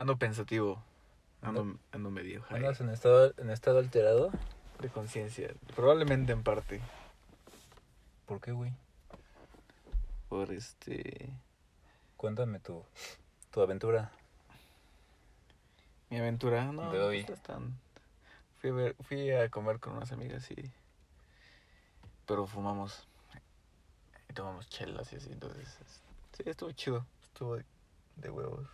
Ando pensativo. Ando, ando medio high. ¿Andas en estado, en estado alterado? De conciencia. Probablemente en parte. ¿Por qué, güey? Por este. Cuéntame tu, tu aventura. Mi aventura. No, De hoy. es tan- Fui a, ver- fui a comer con unas amigas y. Pero fumamos. Y tomamos chelas y así. Entonces. es- Sí, estuvo chido. Estuvo de, de huevos.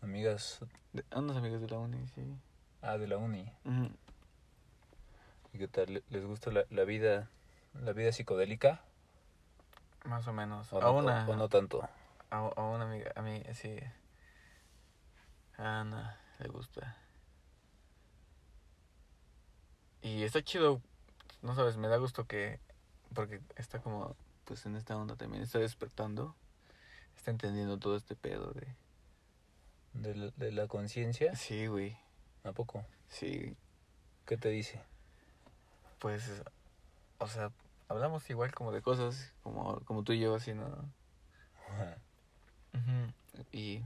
Amigas, De, unas amigas de la uni, sí. ah, de la uni. Ujú. ¿Y qué tal? ¿Le- ¿Les gusta la, la vida, la vida psicodélica? Más o menos. ¿O a no, una. o no tanto? A, a una amiga, a mí, sí. A Ana le gusta. Y está chido, no sabes, me da gusto que, porque está como, pues en esta onda también, está despertando, está entendiendo todo este pedo de... ¿De la, de la conciencia? Sí, güey, ¿A poco? sí, ¿Qué te dice? pues, o sea, hablamos igual como de cosas, como, como tú y yo, así, ¿no? Ujú, Y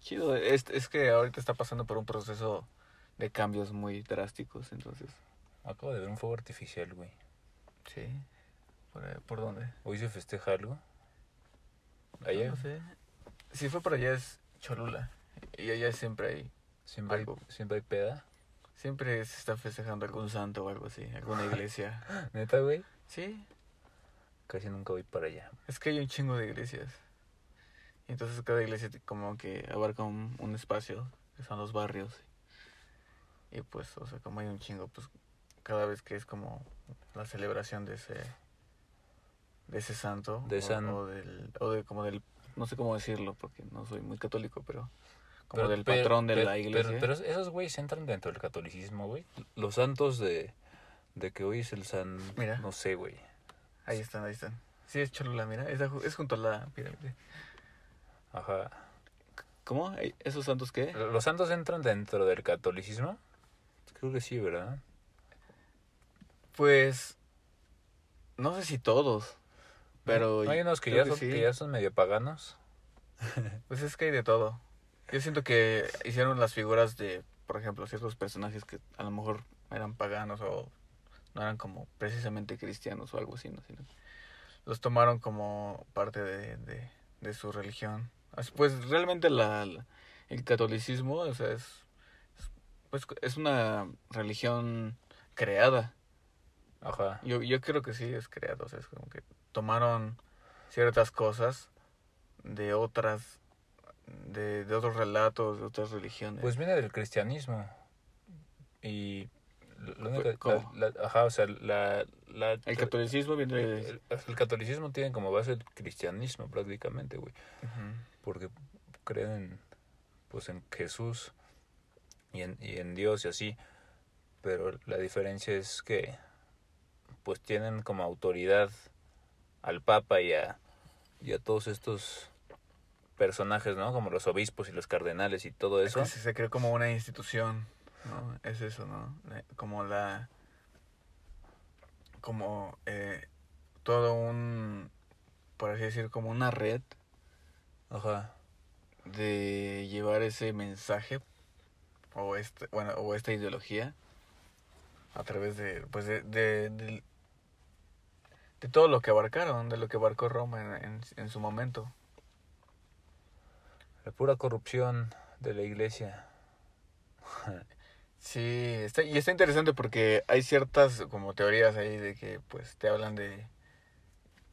chido, es, es que ahorita está pasando por un proceso de cambios muy drásticos, entonces, Acabo de ver un fuego artificial, güey. sí. ¿Por, ahí- por dónde? ¿Hoy se festeja algo? ¿Allá? No sé. Si fue por allá es Cholula. Y allá siempre hay, ¿Siempre hay, Algo. ¿Siempre hay peda? siempre se está festejando algún santo o algo así, alguna iglesia. ¿Neta, güey? Sí, Casi nunca voy para allá. es que hay un chingo de iglesias. Y entonces cada iglesia como que abarca un, un espacio, que son los barrios. Y pues, o sea, como hay un chingo, pues cada vez que es como la celebración de ese de ese santo De o, san- o del o de como del no sé cómo decirlo porque no soy muy católico, pero como Pero- del pero- patrón de pero- la iglesia. Pero, pero esos güeyes entran dentro del catolicismo, güey. Los santos de, de que hoy es el san... Mira. No sé, güey. Ahí están, ahí están. Sí, es Cholula, mira, es, es junto a la pirámide. Ajá. ¿Cómo? ¿Ay- ¿Esos santos qué? ¿Los santos entran dentro del catolicismo? Creo que sí, ¿verdad? Pues no sé si todos, pero ¿No hay unos que ya, son, sí. que ya son medio paganos? Pues es que hay de todo. Yo siento que hicieron las figuras de, por ejemplo, ciertos personajes que a lo mejor eran paganos o no eran como precisamente cristianos o algo así, ¿no? Sino los tomaron como parte de, de, de su religión. Pues realmente la, la- el catolicismo, o sea, es, es, pues, es una religión creada. Ajá. Yo, yo creo que sí es creado, o sea, es como que tomaron ciertas cosas de otras, de, de otros relatos, de otras religiones. Pues viene del cristianismo. Y... ajá, o sea, la... el catolicismo viene de... el, el catolicismo tiene como base el cristianismo prácticamente, güey. Porque creen en, pues en Jesús y en, y en Dios y así pero la diferencia es que pues tienen como autoridad al Papa y a, y a todos estos personajes, ¿no? Como los obispos y los cardenales y todo Es eso. que se, creó como una institución, ¿no? Es eso, ¿no? Como la... Como eh, todo un... Por así decir, como una red Ajá. de llevar ese mensaje o este bueno o esta ideología a través de pues de de, de, de todo lo que abarcaron de lo que abarcó Roma en, en, en su momento La pura corrupción de la iglesia. sí está y está interesante porque hay ciertas como teorías ahí de que pues te hablan de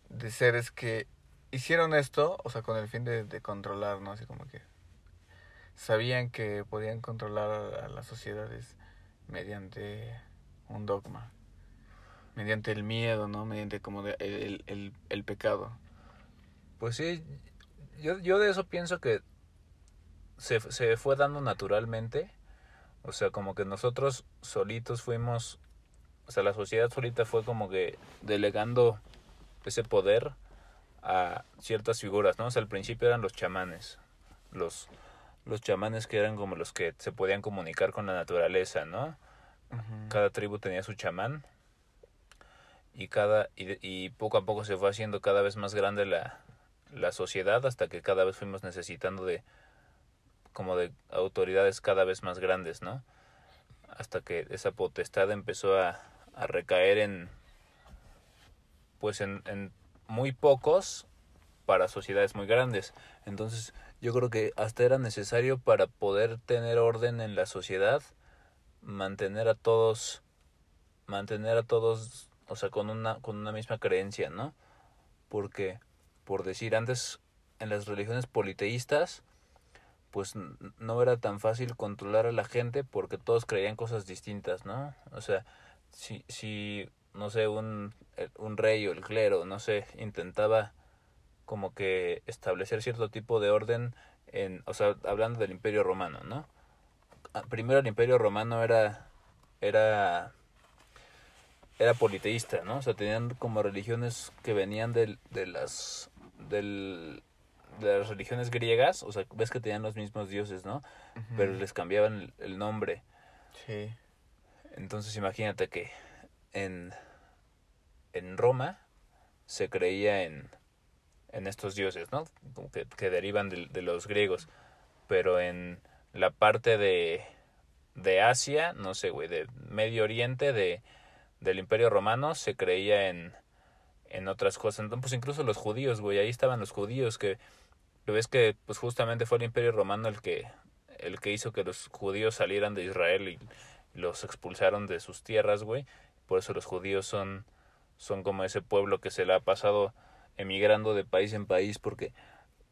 de seres que hicieron esto o sea con el fin de, de controlar no así como que sabían que podían controlar a, a las sociedades mediante un dogma, mediante el miedo, ¿no? Mediante como de- el, el, el, el pecado. Pues sí, yo, yo de eso pienso que se, se fue dando naturalmente. O sea, como que nosotros solitos fuimos, o sea, la sociedad solita fue como que delegando ese poder a ciertas figuras, ¿no? O sea, al principio eran los chamanes, los, los chamanes que eran como los que se podían comunicar con la naturaleza, ¿no? Cada tribu tenía su chamán y cada y, y poco a poco se fue haciendo cada vez más grande la, la sociedad hasta que cada vez fuimos necesitando de como de autoridades cada vez más grandes, ¿no? Hasta que esa potestad empezó a, recaer en pues en, en muy pocos para sociedades muy grandes. Entonces, yo creo que hasta era necesario para poder tener orden en la sociedad, mantener a todos, mantener a todos, o sea, con una, con una misma creencia, ¿no? Porque, por decir, antes en las religiones politeístas, pues no era tan fácil controlar a la gente porque todos creían cosas distintas, ¿no? O sea, si, si no sé, un, un rey o el clero, no sé, intentaba como que establecer cierto tipo de orden en, o sea, hablando del Imperio Romano, ¿no? Ah, primero el Imperio Romano era era era politeísta, ¿no? O sea, tenían como religiones que venían de, de las del, de las religiones griegas, o sea, ves que tenían los mismos dioses, ¿no? Pero les cambiaban el, el nombre. Sí. Entonces imagínate que en, en Roma se creía en, en estos dioses, ¿no? Que, que derivan de, de, los griegos. Pero en la parte de, de Asia, no sé, güey, de Medio Oriente, de, del Imperio Romano, se creía en, en otras cosas. Entonces, pues incluso los judíos, güey, ahí estaban los judíos que ves que pues justamente fue el Imperio Romano el que el que hizo que los judíos salieran de Israel y los expulsaron de sus tierras, güey. Por eso los judíos son son como ese pueblo que se le ha pasado emigrando de país en país porque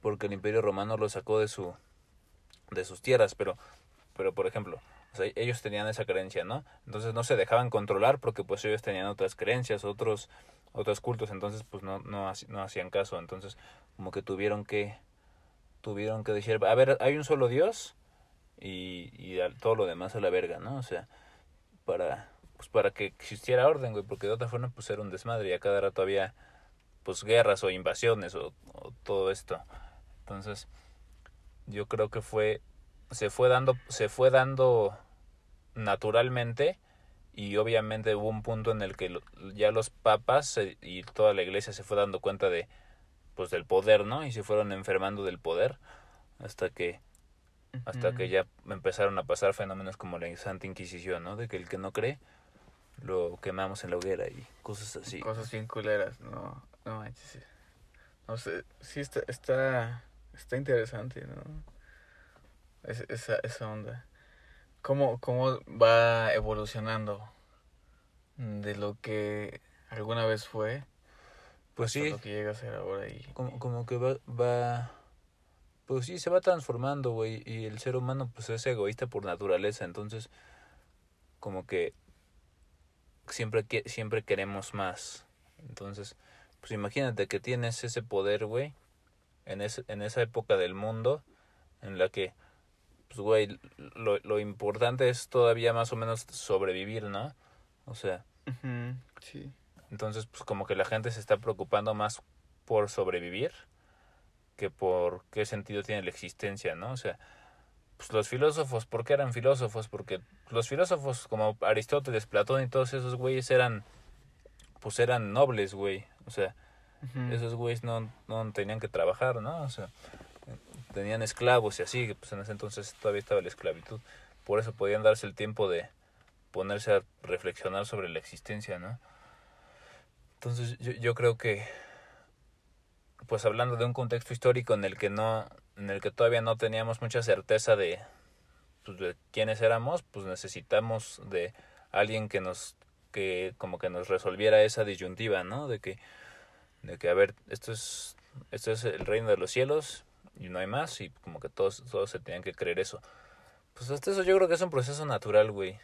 porque el Imperio Romano lo sacó de su de sus tierras, pero pero por ejemplo, ellos tenían esa creencia, ¿no? Entonces no se dejaban controlar porque pues ellos tenían otras creencias, otros otros cultos, entonces pues no no, no hacían caso, entonces como que tuvieron que tuvieron que decir, a ver, hay un solo Dios y, todo lo demás a la verga, ¿no? O sea, para pues para que existiera orden, güey, porque de otra forma pues era un desmadre y a cada rato había pues guerras o invasiones o, o todo esto. Entonces, yo creo que fue se fue dando se fue dando naturalmente y obviamente hubo un punto en el que ya los papas y toda la iglesia se fue dando cuenta de pues del poder, ¿no? Y se fueron enfermando del poder hasta que hasta que ya empezaron a pasar fenómenos como la Santa Inquisición, ¿no? De que el que no cree lo quemamos en la hoguera y cosas así. Cosas bien culeras, no, no manches. No sé, sí está, está, está interesante, ¿no? Es, esa, esa onda. ¿Cómo, ¿Cómo va evolucionando de lo que alguna vez fue? Pues sí. Lo que llega a ser ahora y... Como, como que va, va... Pues sí, se va transformando, güey. Y el ser humano, pues es egoísta por naturaleza. Entonces, como que siempre, que, siempre queremos más. Entonces, pues imagínate que tienes ese poder, güey. En, ese, en esa época del mundo en la que, pues, güey, lo, lo importante es todavía más o menos sobrevivir, ¿no? O sea... Uh -huh. Sí. Entonces, pues como que la gente se está preocupando más por sobrevivir que por qué sentido tiene la existencia, ¿no? O sea, pues los filósofos, ¿por qué eran filósofos? Porque los filósofos como Aristóteles, Platón y todos esos güeyes eran, pues eran nobles, güey. O sea, uh -huh. esos güeyes no, no tenían que trabajar, ¿no? O sea, tenían esclavos y así, pues en ese entonces todavía estaba la esclavitud. Por eso podían darse el tiempo de ponerse a reflexionar sobre la existencia, ¿no? Entonces yo, yo creo que, pues hablando de un contexto histórico en el que no, en el que todavía no teníamos mucha certeza de, pues, de quiénes éramos, pues necesitamos de alguien que nos, que como que nos resolviera esa disyuntiva, ¿no? De que, de que a ver, esto es, esto es el reino de los cielos y no hay más y como que todos, todos se tenían que creer eso. Pues hasta eso yo creo que es un proceso natural, güey.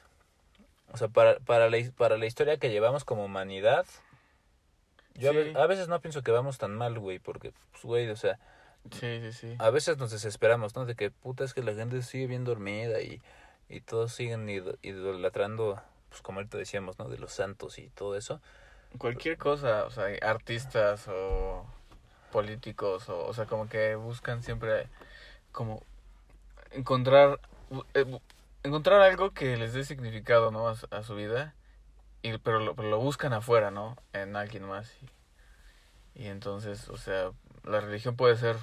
O sea, para, para, la, para la historia que llevamos como humanidad, yo sí. a, veces no pienso que vamos tan mal, güey, porque, pues, güey, o sea... Sí, sí, sí. A veces nos desesperamos, ¿no? De que, puta, es que la gente sigue bien dormida y, y todos siguen idolatrando, pues, como ahorita decíamos, ¿no? De los santos y todo eso. Cualquier cosa, o sea, artistas o políticos, o, o sea, como que buscan siempre como encontrar... Eh, encontrar algo que les dé significado, ¿no? A, a su vida y, pero, lo, pero lo buscan afuera, ¿no? En alguien más. Y, y entonces, o sea, la religión puede ser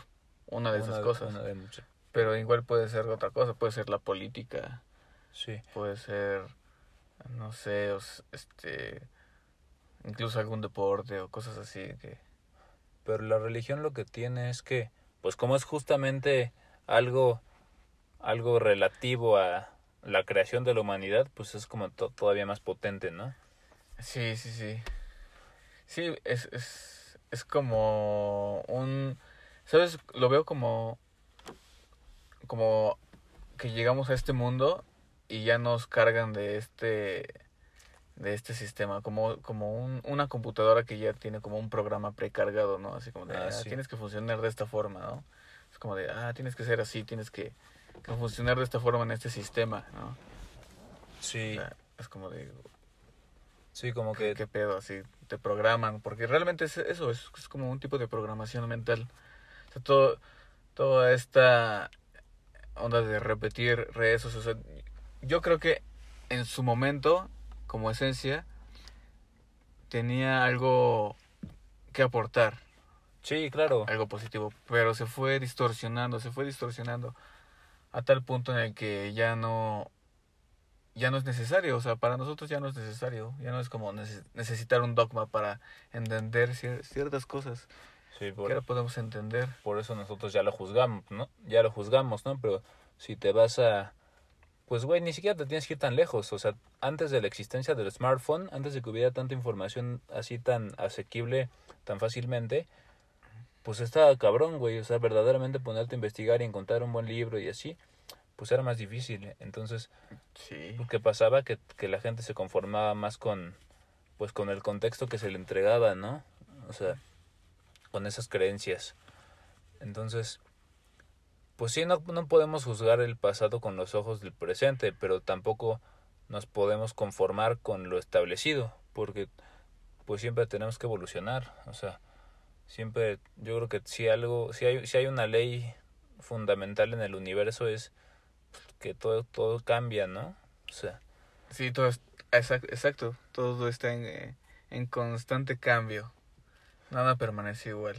una de esas cosas. una de muchas. Pero igual puede ser otra cosa, puede ser la política, Sí. puede ser, no sé, este, incluso algún deporte o cosas así que... Pero la religión lo que tiene es que, pues como es justamente algo, algo relativo a la creación de la humanidad, pues es como to- todavía más potente, ¿no? Sí, sí, sí. Sí, es, es, es como un... ¿Sabes? Lo veo como... Como que llegamos a este mundo y ya nos cargan de este de este sistema como como un, una computadora que ya tiene como un programa precargado no así como de Ah, ah, sí. tienes que funcionar de esta forma no es como de ah tienes que ser así tienes que, que funcionar de esta forma en este sistema no Sí. O sea, es como de Sí, como ¿Qué, que... qué pedo? Así te programan, porque realmente es eso, es, es como un tipo de programación mental. O sea, todo, toda esta onda de repetir rezos, o sea, yo creo que en su momento, como esencia, tenía algo que aportar, Sí, claro. algo positivo, pero se fue distorsionando, se fue distorsionando a tal punto en el que ya no ya no es necesario, o sea, para nosotros ya no es necesario, ya no es como neces- necesitar un dogma para entender cier- ciertas cosas Sí, que por, ahora podemos entender. por eso nosotros ya lo juzgamos, ¿no? Ya lo juzgamos, ¿no? Pero si te vas a... Pues, güey, ni siquiera te tienes que ir tan lejos. O sea, antes de la existencia del smartphone, antes de que hubiera tanta información así tan asequible, tan fácilmente, pues estaba cabrón, güey. O sea, verdaderamente ponerte a investigar y encontrar un buen libro y así, pues era más difícil. Entonces, Sí. lo que pasaba que, que la gente se conformaba más con pues con el contexto que se le entregaba no o sea con esas creencias entonces pues sí no, no podemos juzgar el pasado con los ojos del presente pero tampoco nos podemos conformar con lo establecido porque pues siempre tenemos que evolucionar o sea siempre yo creo que si algo si hay si hay una ley fundamental en el universo es que todo todo cambia no o sea Sí, todo es, exacto, exacto, todo está en, eh, en constante cambio. Nada permanece igual.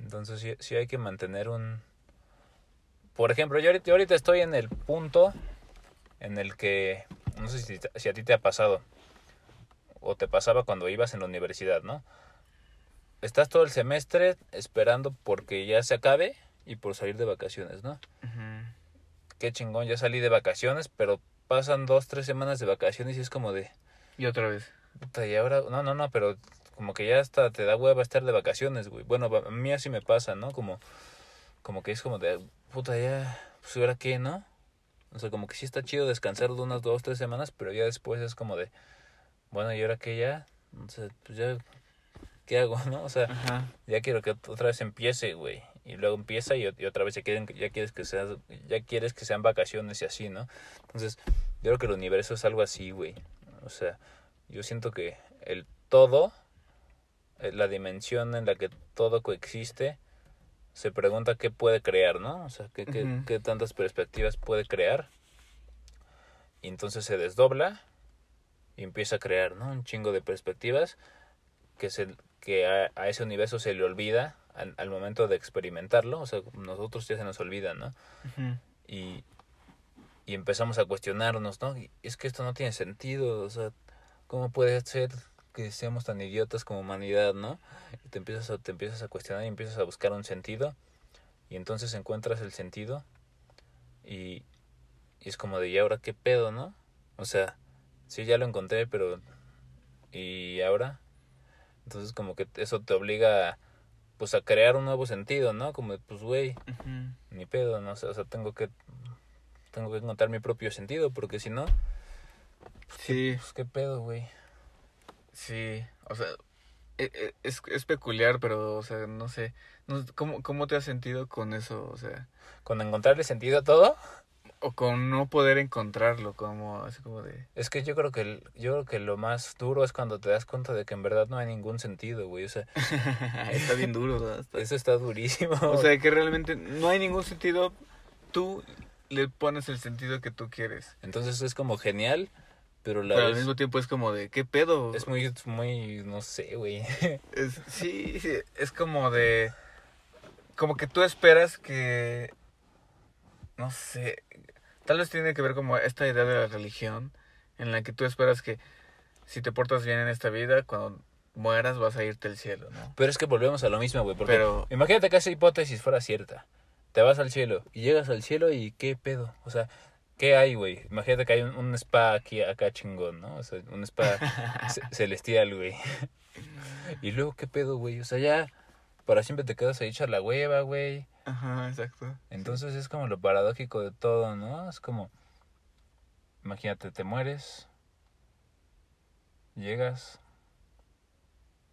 Entonces sí, sí hay que mantener un... Por ejemplo, yo ahorita, yo ahorita estoy en el punto en el que... No sé si, si a ti te ha pasado. O te pasaba cuando ibas en la universidad, ¿no? Estás todo el semestre esperando porque ya se acabe y por salir de vacaciones, ¿no? Qué chingón, ya salí de vacaciones, pero pasan dos, tres semanas de vacaciones y es como de... Y otra vez. Puta, y ahora, no, no, no, pero como que ya hasta te da hueva estar de vacaciones, güey. Bueno, a mí así me pasa, ¿no? Como, como que es como de, puta, ya, pues ahora qué, ¿no? O sea, como que sí está chido descansar de unas dos, tres semanas, pero ya después es como de, bueno, ¿y ahora qué ya? O sea, pues ya, ¿qué hago, no? O sea, Ajá. ya quiero que otra vez empiece, güey. Y luego empieza y, y otra vez ya, quieren, ya quieres que sean, ya quieres que sean vacaciones y así, ¿no? Entonces, yo creo que el universo es algo así, güey. O sea, yo siento que el todo, eh, la dimensión en la que todo coexiste, se pregunta qué puede crear, ¿no? O sea, qué, qué tantas perspectivas puede crear. Y entonces se desdobla y empieza a crear, ¿no? Un chingo de perspectivas que, se, que a, a ese universo se le olvida al, al momento de experimentarlo. O sea, nosotros ya se nos olvida, ¿no? Y, y empezamos a cuestionarnos, ¿no? Y es que esto no tiene sentido, o sea, ¿cómo puede ser que seamos tan idiotas como humanidad, ¿no? Y te empiezas a, te empiezas a cuestionar y empiezas a buscar un sentido y entonces encuentras el sentido y, y es como de, ¿y ahora qué pedo, no? O sea, sí, ya lo encontré, pero ¿y ahora? Entonces como que eso te obliga a, pues a crear un nuevo sentido, ¿no? Como pues güey, Ujú. ni pedo, ¿no? O sea, tengo que tengo que encontrar mi propio sentido, porque si no, Sí, pues qué pedo, güey. sí. O sea, e- e- es, es peculiar, pero, o sea, no sé. No, ¿cómo, ¿Cómo te has sentido con eso? O sea, Con encontrarle sentido a todo, o con no poder encontrarlo, como, así como de... es que yo creo que el- yo creo que lo más duro es cuando te das cuenta de que en verdad no hay ningún sentido, güey. O sea, Está bien duro. Está- eso está durísimo. O sea, que realmente no hay ningún sentido. Tú le pones el sentido que tú quieres. Entonces es como genial, pero la Pero al mismo tiempo es como de, ¿qué pedo? es muy, muy, no sé, güey. Es- sí, sí, es como de... Como que tú esperas que... No sé. Tal vez tiene que ver como esta idea de la religión en la que tú esperas que si te portas bien en esta vida, cuando mueras vas a irte al cielo, ¿no? Pero es que volvemos a lo mismo, güey. Porque Pero- imagínate que esa hipótesis fuera cierta. Te vas al cielo y llegas al cielo y qué pedo. O sea, ¿qué hay, güey? Imagínate que hay un, un spa aquí, acá chingón, ¿no? O sea, un spa ce- celestial, güey. y luego, ¿qué pedo, güey? O sea, ya para siempre te quedas ahí echar la hueva, güey. Ajá, exacto. Entonces es como lo paradójico de todo, ¿no? Es como, imagínate, te mueres, llegas,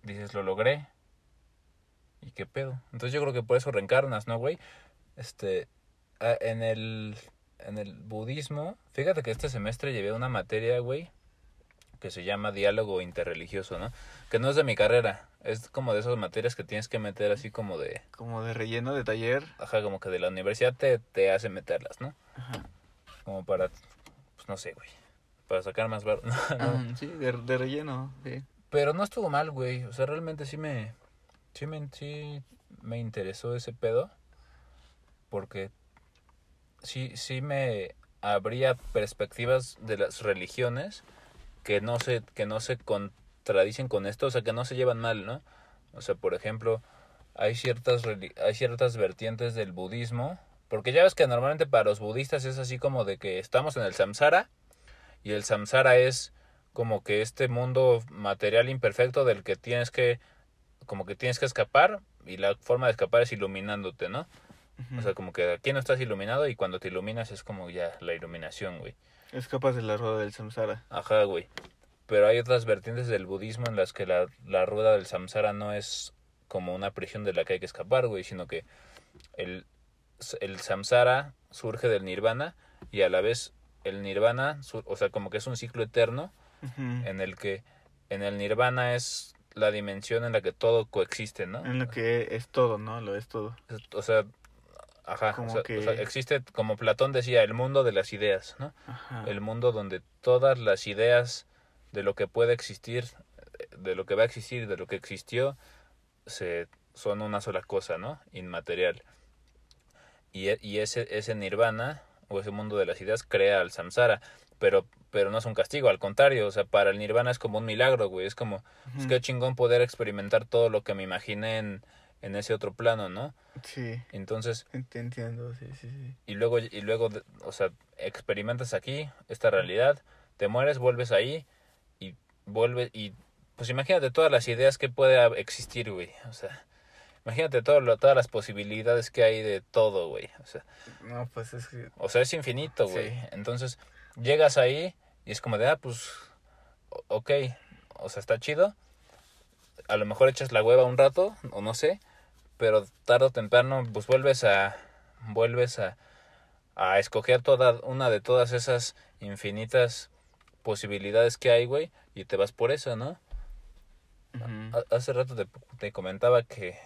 dices, lo logré, ¿y qué pedo? Entonces yo creo que por eso reencarnas, ¿no, güey? Este, ah, en el, en el budismo, fíjate que este semestre llevé una materia, güey, que se llama diálogo interreligioso, ¿no? Que no es de mi carrera, es como de esas materias que tienes que meter así como de... Como de relleno de taller. Ajá, como que de la universidad te, te hace meterlas, ¿no? Ajá. Como para, pues no sé, güey. Para sacar más bar. No, no. Sí, de, de relleno, sí. Pero no estuvo mal, güey. O sea, realmente sí me, sí me, sí me interesó ese pedo. Porque sí, sí me abría perspectivas de las religiones que no se, que no se contradicen con esto, o sea, que no se llevan mal, ¿no? O sea, por ejemplo, hay ciertas, hay ciertas vertientes del budismo, porque ya ves que normalmente para los budistas es así como de que estamos en el samsara, y el samsara es como que este mundo material imperfecto del que tienes que, como que tienes que escapar, y la forma de escapar es iluminándote, ¿no? O sea, como que aquí no estás iluminado y cuando te iluminas es como ya la iluminación, güey. Escapas de la rueda del samsara. Ajá, güey. Pero hay otras vertientes del budismo en las que la, la rueda del samsara no es como una prisión de la que hay que escapar, güey, sino que el, el samsara surge del nirvana y a la vez el nirvana, o sea, como que es un ciclo eterno en el que en el nirvana es la dimensión en la que todo coexiste, ¿no? En lo que es todo, ¿no? Lo es todo. O sea, ajá, Como o sea, que- o sea, existe, como Platón decía, el mundo de las ideas, ¿no? Ajá. el mundo donde todas las ideas de lo que puede existir, de lo que va a existir, de lo que existió, se, son una sola cosa, ¿no? Inmaterial. Y, e- y ese, ese nirvana, o ese mundo de las ideas, crea al samsara. Pero, pero no es un castigo, al contrario, o sea, para el nirvana es como un milagro, güey. Es como, es que chingón poder experimentar todo lo que me imaginé en, en ese otro plano, ¿no? Sí, Entonces, te entiendo, sí, sí, sí. y luego y luego o sea experimentas aquí esta realidad te mueres vuelves ahí y vuelves y pues imagínate todas las ideas que puede existir güey o sea imagínate todo lo- todas las posibilidades que hay de todo güey o sea No, pues es que... o sea es infinito güey Sí. entonces llegas ahí y es como de ah pues ok o sea está chido a lo mejor echas la hueva un rato o no sé pero tarde o temprano pues vuelves a vuelves a a escoger toda una de todas esas infinitas posibilidades que hay, güey, y te vas por eso, ¿no? Hace rato te, te comentaba que,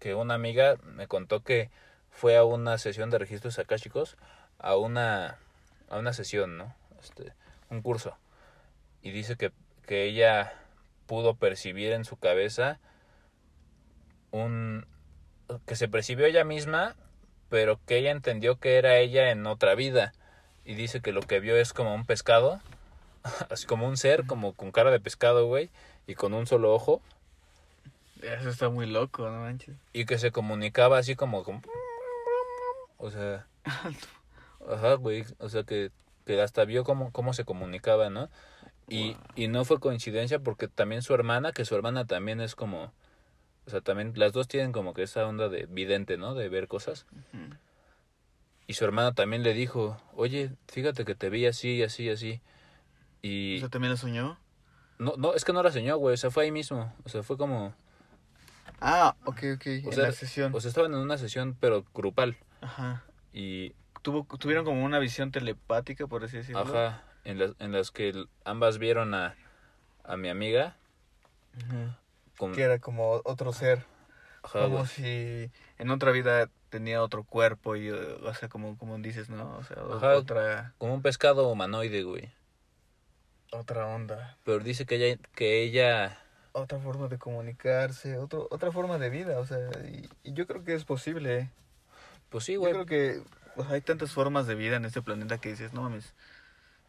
que una amiga me contó que fue a una sesión de registros akáshicos, a una, a una sesión, ¿no? Este, un curso. Y dice que, que ella pudo percibir en su cabeza un... que se percibió ella misma, pero que ella entendió que era ella en otra vida. Y dice que lo que vio es como un pescado, así como un ser, como con cara de pescado, güey, y con un solo ojo, Eso está muy loco, no manches. y que se comunicaba así como, como o sea ajá güey o sea que, que hasta vio cómo, cómo se comunicaba no y, y no fue coincidencia porque también su hermana que su hermana también es como o sea también las dos tienen como que esa onda de vidente no de ver cosas y su hermana también le dijo oye fíjate que te vi así así así y ¿Eso también lo soñó? no no es que no la enseñó güey o sea fue ahí mismo o sea fue como Ah, ok, ok. o en sea, la sesión. o sea estaban en una sesión pero grupal Ajá. y Tuvo, tuvieron como una visión telepática, por así decirlo. Ajá, en las, en las que ambas vieron a, a mi amiga Ujú. Con... Que era como otro ser. ajá, como güey. si en otra vida tenía otro cuerpo y, eh, o sea, como, como dices, ¿no? O sea, Ajá. otra... como un pescado humanoide, güey. otra onda. Pero dice que ella, que ella Otra forma de comunicarse, otro, otra forma de vida, o sea, y, y yo creo que es posible. pues sí, Yo güey. creo que hay tantas formas de vida en este planeta que dices, no mames,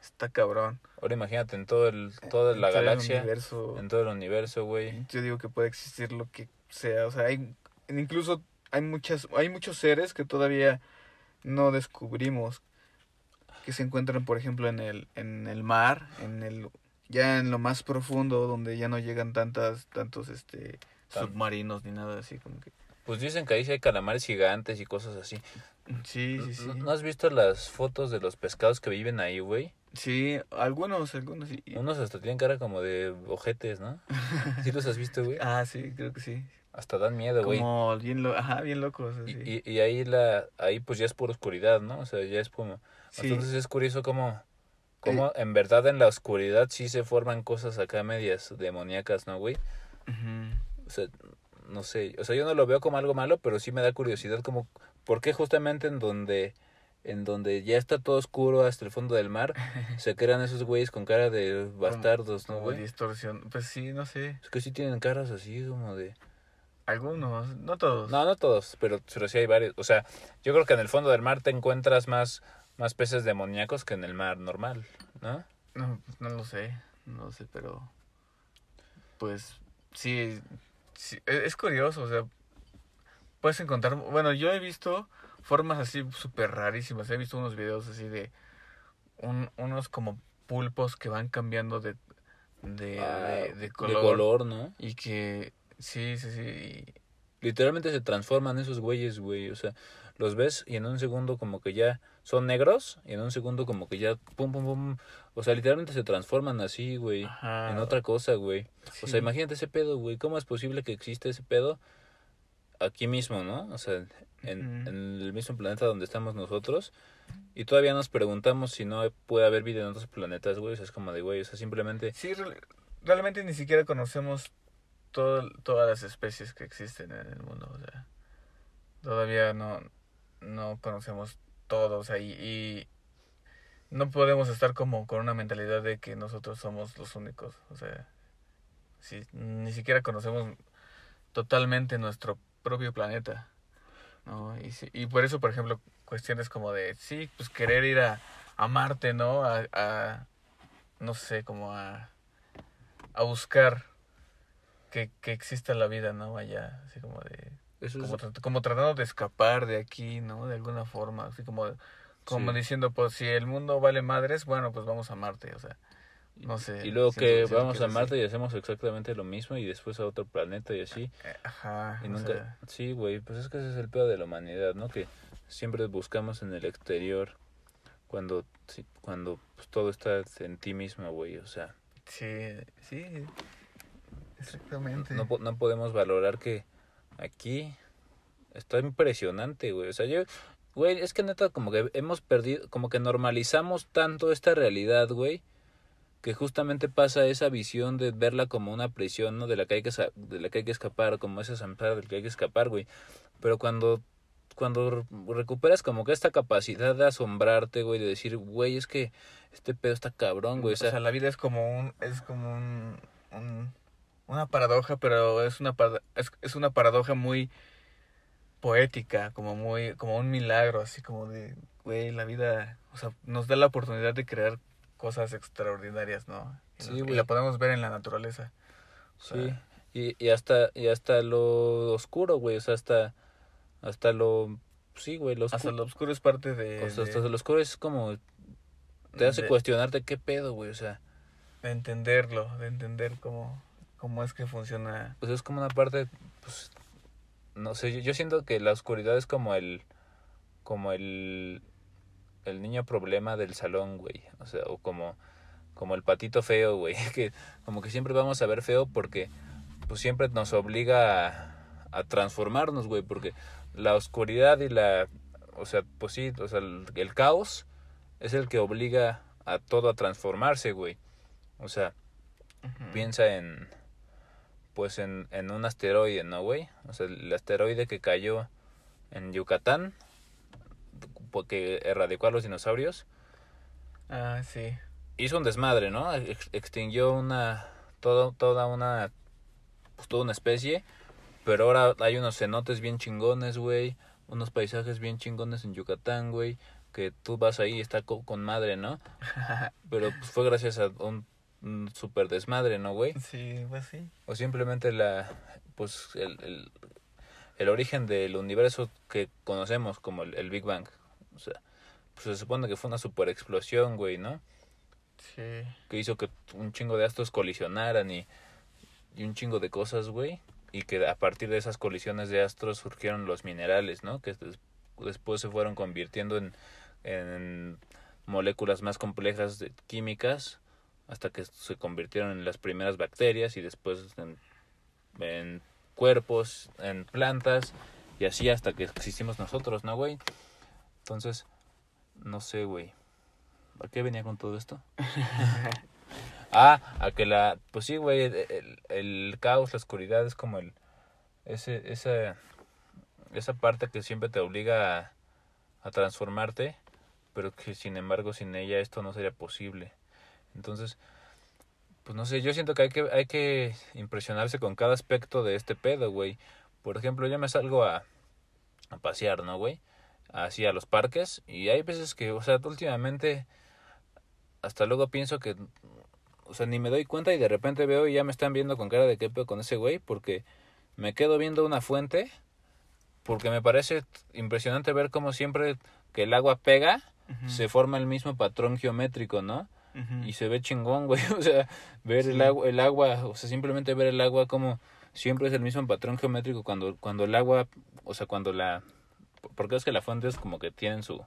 está cabrón. Ahora imagínate en todo el, toda En la todo el galaxia, universo. en todo el universo, güey. Yo digo que puede existir lo que sea, o sea, hay incluso hay muchas hay muchos seres que todavía no descubrimos que se encuentran, por ejemplo, en el en el mar, en el ya en lo más profundo donde ya no llegan tantas tantos este Tan- submarinos ni nada así como que Pues dicen que ahí sí hay calamares gigantes y cosas así. Sí, sí, sí. ¿No- ¿No has visto las fotos de los pescados que viven ahí, güey? Sí, algunos, algunos sí. Unos hasta tienen cara como de ojetes, ¿no? ¿Sí los has visto, güey? Ah, sí, creo que sí. Hasta dan miedo, güey. Como bien, lo... Ajá, bien locos. Y, así. y, y ahí la ahí pues ya es pura oscuridad, ¿no? O sea, ya es como... Sí. Entonces es curioso cómo, cómo en verdad en la oscuridad sí se forman cosas acá medias demoníacas, ¿no, güey? Ujú. O sea, no sé, o sea, yo no lo veo como algo malo, pero sí me da curiosidad como, ¿por qué justamente en donde, en donde ya está todo oscuro hasta el fondo del mar, se crean esos güeyes con cara de bastardos, ¿no, güey? distorsión. Pues sí, no sé. Es que sí tienen caras así como de... Algunos, no todos. No, no todos, pero, pero sí hay varios. O sea, yo creo que en el fondo del mar te encuentras más, más peces demoníacos que en el mar normal, ¿no? No, pues no lo sé, no lo sé, pero pues sí, sí, e- es curioso, o sea, puedes encontrar, bueno, yo he visto formas así súper rarísimas, he visto unos videos así de un- unos como pulpos que van cambiando de, de, Ah, de, de color, De color, ¿no? y que, sí, sí, sí, y- Literalmente se transforman esos güeyes, güey. O sea, los ves y en un segundo como que ya son negros y en un segundo como que ya pum, pum, pum. O sea, literalmente se transforman así, güey. ajá, En otra cosa, güey. O sea, imagínate ese pedo, güey. ¿Cómo es posible que existe ese pedo aquí mismo, no? O sea, en, el mismo planeta donde estamos nosotros. Y todavía nos preguntamos si no puede haber vida en otros planetas, güey. O sea, es como de, güey, o sea, simplemente... Sí, real- realmente ni siquiera conocemos todo, todas las especies que existen en el mundo, o sea, todavía no, no conocemos todos ahí y no podemos estar como con una mentalidad de que nosotros somos los únicos, o sea, sí, ni siquiera conocemos totalmente nuestro propio planeta, ¿no? Y, sí- y por eso, por ejemplo, cuestiones como de, sí, pues querer ir a, a Marte, ¿no? A, a, no sé, como a, a buscar que, que exista la vida, ¿no? Allá, así como de, Eso es- como, como tratando de escapar de aquí, ¿no? De alguna forma, así como, como Sí. diciendo, pues si el mundo vale madres, bueno, pues vamos a Marte, o sea, no sé. Y luego que vamos a así. Marte y hacemos exactamente lo mismo y después a otro planeta y así. Eh, Ajá, Y o nunca... sea, Sí, güey, pues es que ese es el pedo de la humanidad, ¿no? Que siempre buscamos en el exterior cuando, cuando pues, todo está en ti mismo, güey. O sea, sí, sí, exactamente. no, no podemos valorar que aquí está impresionante, güey. O sea, yo, güey, es que neta como que hemos perdido, como que normalizamos tanto esta realidad, güey, que justamente pasa esa visión de verla como una prisión, ¿no? De la que hay que, de la que hay que escapar, como esa zampara del que hay que escapar, güey. Pero cuando, cuando re- recuperas como que esta capacidad de asombrarte, güey, de decir, güey, es que este pedo está cabrón, güey. o sea, la vida es como un, es como un, un- una paradoja, pero es una, es, es una paradoja muy poética, como muy, como un milagro, así como de, güey, la vida, o sea, nos da la oportunidad de crear cosas extraordinarias, ¿no? Y, Sí, y la podemos ver en la naturaleza. O sea, Sí, y, y hasta y hasta lo oscuro, güey, o sea, hasta hasta lo sí, güey, lo Hasta lo oscuro es parte de, o sea, de- hasta lo oscuro es como te hace de- cuestionarte qué pedo, güey, o sea, de entenderlo, de entender cómo, cómo es que funciona. pues es como una parte pues no sé, yo, yo siento que la oscuridad es como el como el el niño problema del salón, güey, o sea, o como como el patito feo, güey, que como que siempre vamos a ver feo porque pues siempre nos obliga a, a transformarnos, güey, porque la oscuridad y la, o sea, pues sí, o sea, el, el caos es el que obliga a todo a transformarse, güey. O sea, piensa en, pues en, en un asteroide, ¿no, güey? O sea, el asteroide que cayó en Yucatán, porque erradicó a los dinosaurios, Ah, sí. hizo un desmadre, ¿no? Ex- extinguió una, todo, toda una, pues toda una especie, pero ahora hay unos cenotes bien chingones, güey, unos paisajes bien chingones en Yucatán, güey, que tú vas ahí y está co- con madre, ¿no? Pero pues fue gracias a un, un super desmadre, ¿no, güey? Sí, pues sí. O simplemente la, pues el, el, el origen del universo que conocemos como el, el Big Bang. Sea, pues se supone que fue una super explosión, güey, ¿no? Sí. que hizo que un chingo de astros colisionaran y, y un chingo de cosas, güey. Y que a partir de esas colisiones de astros surgieron los minerales, ¿no? Que des- después se fueron convirtiendo en, en moléculas más complejas de químicas hasta que se convirtieron en las primeras bacterias y después en, en cuerpos, en plantas y así hasta que existimos nosotros, ¿no, güey? Entonces, no sé, güey. ¿A qué venía con todo esto? Ah, a que la, pues sí, güey, el, el- el caos, la oscuridad es como el, ese, esa, esa parte que siempre te obliga a, a transformarte, pero que sin embargo sin ella esto no sería posible. Entonces, pues no sé, yo siento que hay que, hay que impresionarse con cada aspecto de este pedo, güey. Por ejemplo, yo me salgo a, a pasear, ¿no, güey? Así a los parques, y hay veces que, o sea, últimamente, hasta luego pienso que o sea, ni me doy cuenta y de repente veo y ya me están viendo con cara de qué pedo con ese güey porque me quedo viendo una fuente porque me parece impresionante ver cómo siempre que el agua pega se forma el mismo patrón geométrico, ¿no? Y se ve chingón, güey, o sea, ver el agua el agua, o sea, simplemente ver el agua como siempre es el mismo patrón geométrico cuando cuando el agua, o sea, cuando la porque es que las fuentes como que tienen su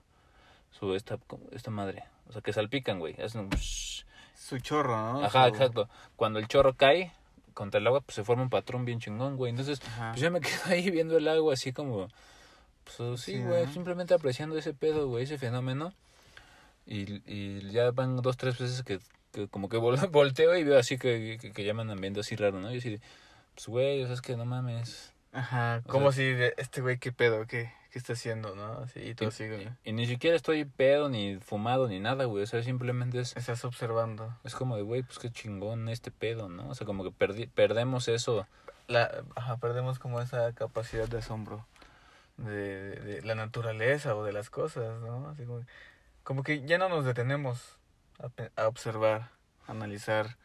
su esta esta madre, o sea, que salpican, güey, hacen un Su chorro, ¿no? Ajá, Su- exacto. Cuando el chorro cae contra el agua, pues se forma un patrón bien chingón, güey. Entonces, Ajá. pues yo me quedo ahí viendo el agua así como, pues sí, Sí, güey, simplemente apreciando ese pedo, güey, ese fenómeno. Y, y ya van dos, tres veces que, que como que vol- volteo y veo así que, que, que ya me andan viendo así raro, ¿no? Y así pues güey, o sea, es que no mames. Ajá, como si este güey qué pedo, qué, qué está haciendo, ¿no? Así, y todo así, güey. Y ni siquiera estoy pedo, ni fumado, ni nada, güey. O sea, simplemente es, Estás observando. es como de, güey, pues qué chingón este pedo, ¿no? O sea, como que perdi- perdemos eso. La, ajá, perdemos como esa capacidad de asombro de, de, de la naturaleza o de las cosas, ¿no? Así como, como que ya no nos detenemos a, a observar, a analizar,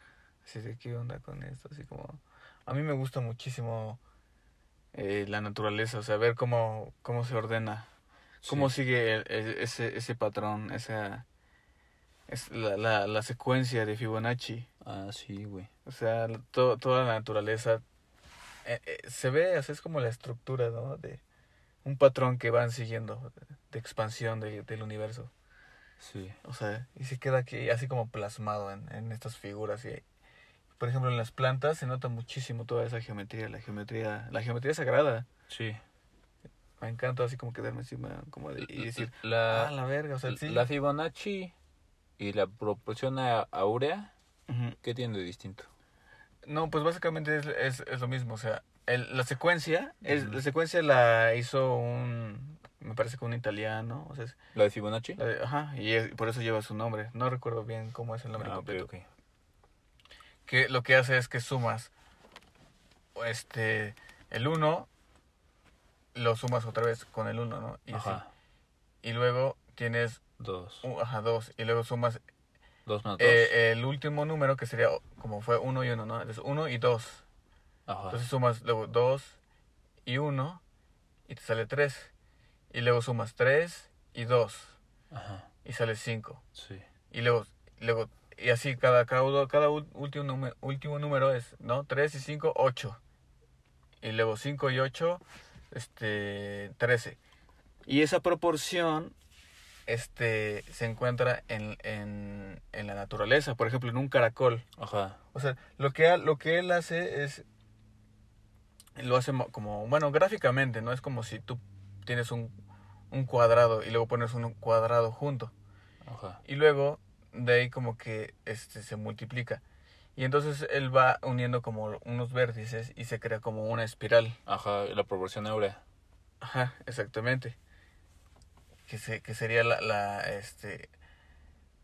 así de qué onda con esto, así como... A mí me gusta muchísimo eh, la naturaleza, o sea, ver cómo, cómo se ordena, cómo Sí. sigue el- ese, ese patrón, esa... Es la, la, la secuencia de Fibonacci. Ah, sí, güey. O sea, to- toda la naturaleza eh, eh, se ve, o sea, es como la estructura, ¿no? De un patrón que van siguiendo de expansión de- del universo. Sí. O sea, y se queda aquí así como plasmado en, en estas figuras. Y, por ejemplo, en las plantas se nota muchísimo toda esa geometría, la geometría, la geometría sagrada. Sí. Me encanta así como quedarme encima como de, y decir, la, ah, la verga, o sea, sí. la Fibonacci y la proporción áurea. ¿qué tiene de distinto? No, pues básicamente es, es, es lo mismo, o sea, el, la secuencia, es, la secuencia la hizo un, me parece que un italiano, o sea, ¿La de Fibonacci? la de- ajá, y es- por eso lleva su nombre, no recuerdo bien cómo es el nombre Ah, completo, ok. Que lo que hace es que sumas, este, el 1, lo sumas otra vez con el 1, ¿no? Y, así. Ajá. y luego tienes, Dos. uh, ajá, 2, y luego sumas Dos más dos. eh, el último número que sería como fue 1 y 1, ¿no? Entonces 1 y 2. Ajá. Entonces sumas luego 2 y 1 y te sale 3. Y luego sumas 3 y 2 Ajá. y sale 5. Sí. Y luego, luego y así cada, último, número, último número es, ¿no? 3 y 5, 8. Y luego 5 y 8, este, 13. Y esa proporción este, se encuentra en, en, en la naturaleza, por ejemplo, en un caracol. Ajá. O sea, lo que, lo que él hace es. Lo hace mo- como. Bueno, gráficamente, ¿no? Es como si tú tienes un, un cuadrado y luego pones un cuadrado junto. Ajá. Y luego de ahí como que este se multiplica. Y entonces él va uniendo como unos vértices y se crea como una espiral. Ajá. La proporción áurea. Ajá, exactamente. Que, se, que sería la, la, este,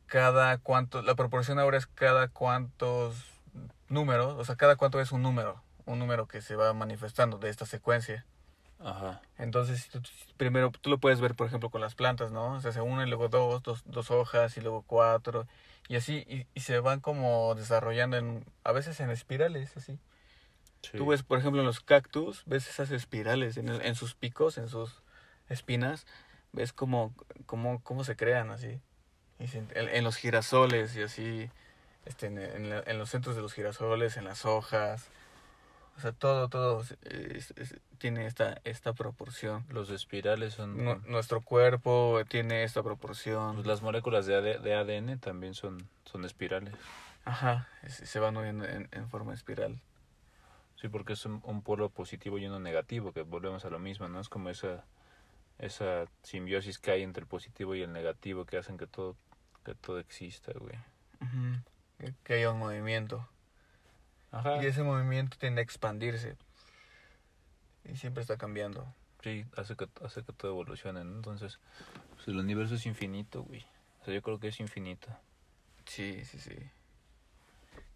cada cuánto, la proporción ahora es cada cuántos números, o sea, cada cuánto es un número, un número que se va manifestando de esta secuencia. Ajá. Entonces, primero tú lo puedes ver, por ejemplo, con las plantas, ¿no? O sea, se une, luego dos, dos, dos hojas y luego cuatro, y así, y, y se van como desarrollando en, a veces en espirales, así. Sí. Tú ves, por ejemplo, en los cactus, ves esas espirales en, el- en sus picos, en sus espinas, ves cómo, cómo, cómo se crean así. Y se- en, en los girasoles y así, este, en, en la- en los centros de los girasoles, en las hojas. O sea, todo, todo es- es- tiene esta, esta proporción. Los espirales son... Nu- nuestro cuerpo tiene esta proporción. pues las moléculas de, AD de ADN también son, son espirales. Ajá, es- se van moviendo en, en forma espiral. Sí, porque es un, un polo positivo y uno negativo, que volvemos a lo mismo, ¿no? Es como esa, esa simbiosis que hay entre el positivo y el negativo que hacen que todo, que todo exista, güey. Que- Que haya un movimiento. Ajá. Y ese movimiento tiende a expandirse. Y siempre está cambiando. Sí, hace que, hace que todo evolucione, ¿no? Entonces, pues el universo es infinito, güey. O sea, yo creo que es infinito. Sí, sí, sí.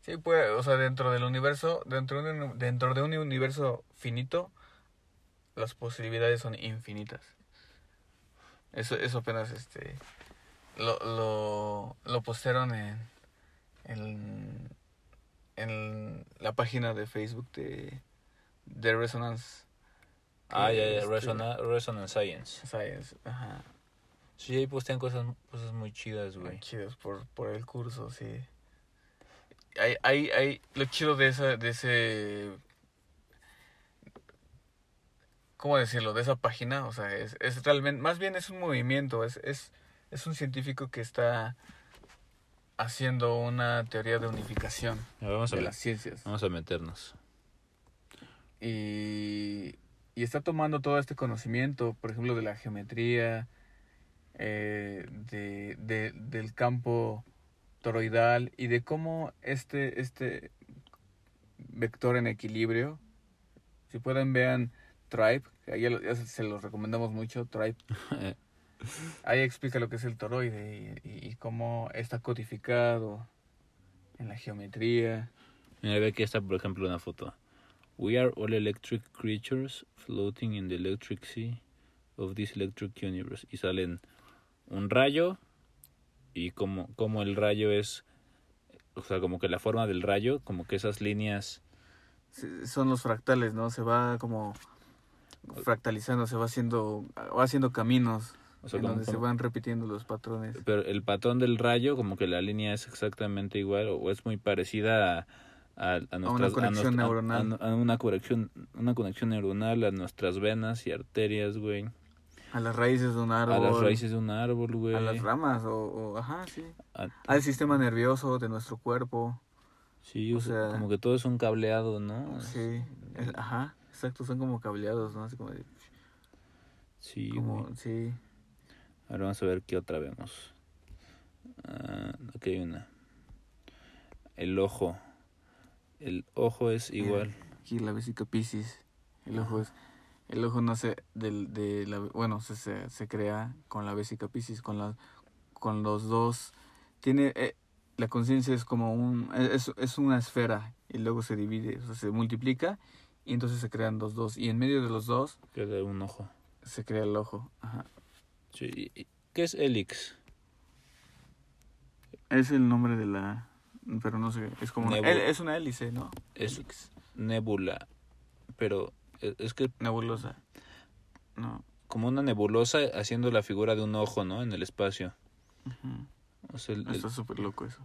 Sí, pues, o sea, dentro del universo, dentro de un, dentro de un universo finito, las posibilidades son infinitas. Eso, eso apenas, este, lo, lo, lo postearon en, en, en la página de Facebook de, de Resonance. Ah, ya, ya, este, Resona- Resonance Science. Science, ajá. Sí, ahí postean cosas, cosas muy chidas, güey. Chidos por, por el curso, sí. Hay, hay, hay, lo chido de esa, de ese, ¿cómo decirlo? De esa página, o sea, es, es realmente, más bien es un movimiento, es, es, es un científico que está haciendo una teoría de unificación Ya, Vamos a, de las ciencias. vamos a meternos. y, y está tomando todo este conocimiento, por ejemplo, de la geometría, eh, de, de- del campo toroidal y de cómo este, este vector en equilibrio, si pueden vean Tribe, ahí ya, se los recomendamos mucho, Tribe, ahí explica lo que es el toroide y, y- y cómo está codificado en la geometría. Mira, ve aquí está, por ejemplo, una foto. We are all electric creatures floating in the electric sea of this electric universe. Y salen un rayo y como, como el rayo es, o sea, como que la forma del rayo, como que esas líneas, son los fractales, ¿no? Se va como fractalizando, se va haciendo, va haciendo caminos o sea, en como- donde se van repitiendo los patrones. pero el patrón del rayo, como que la línea es exactamente igual o es muy parecida a, a, a nuestras, conexión nuestra- a- neuronal. a- a una conexión, una conexión neuronal a nuestras venas y arterias, güey. A las raíces de un árbol. A las raíces de un árbol, güey. a las ramas, o, o- ajá, sí. A- Al sistema nervioso de nuestro cuerpo. Sí, O o sea, como que todo es un cableado, ¿no? Sí, es- ajá, exacto, son como cableados, ¿no? Así como, de- Sí, como güey. sí. Ahora vamos a ver qué otra vemos. Ah, aquí hay una. El ojo. El ojo es igual. Aquí la vesica piscis. El ojo es, el ojo nace del, de la, bueno, se, se, se crea con la vesica piscis, con la, con los dos, tiene, eh, la conciencia es como un, es, es una esfera y luego se divide, o sea, se multiplica y entonces se crean los dos y en medio de los dos Queda un ojo. se crea el ojo. Ajá. Sí. ¿Qué es helix? Es el nombre de la, pero no sé, es como, una, es una hélice, ¿no? Es- Helix. Nebula. Pero e- es que Nebulosa. No. como una nebulosa haciendo la figura de un ojo, ¿no? En el espacio. O sea, el- el- Está súper loco eso.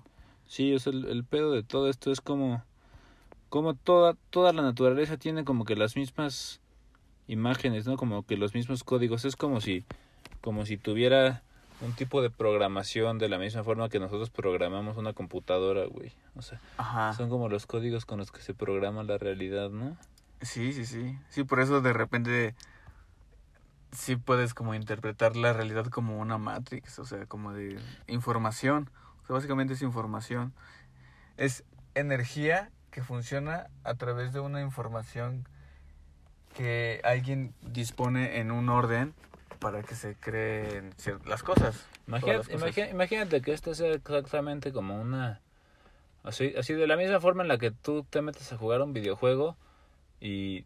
Sí, o sea, el, el pedo de todo esto es como, como toda, toda la naturaleza tiene como que las mismas imágenes, ¿no? Como que los mismos códigos. Es como si, como si tuviera un tipo de programación de la misma forma que nosotros programamos una computadora, güey. O sea, Ajá. son como los códigos con los que se programa la realidad, ¿no? Sí, sí, sí. Sí, por eso de repente sí puedes como interpretar la realidad como una matrix, o sea, como de información. O sea, básicamente es información. Es energía que funciona a través de una información que alguien dispone en un orden para que se creen las cosas. Imagínate, las cosas. imagina- imagínate que esto sea exactamente como una... Así, así de la misma forma en la que tú te metes a jugar un videojuego y...